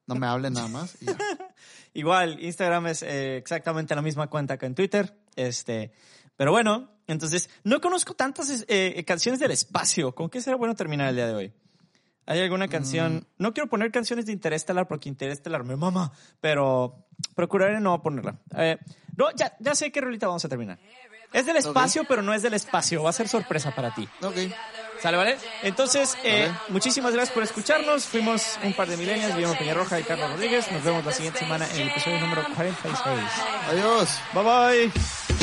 No me hablen nada más. Igual, Instagram es eh, exactamente la misma cuenta que en Twitter. Este, pero bueno, entonces, no conozco tantas eh, canciones del espacio. ¿Con qué será bueno terminar el día de hoy? ¿Hay alguna canción? No quiero poner canciones de Interestelar porque Interestelar me mama, pero procuraré no ponerla. Eh, no, ya, ya sé qué rolita vamos a terminar. Es del espacio, pero no es del espacio. Va a ser sorpresa para ti. Ok. ¿Sale, vale? Entonces, eh, Vale. muchísimas gracias por escucharnos. Fuimos un par de milenios, Guillermo Peñarroja y Carlos Rodríguez. Nos vemos la siguiente semana en el episodio número 46. Adiós. Bye bye.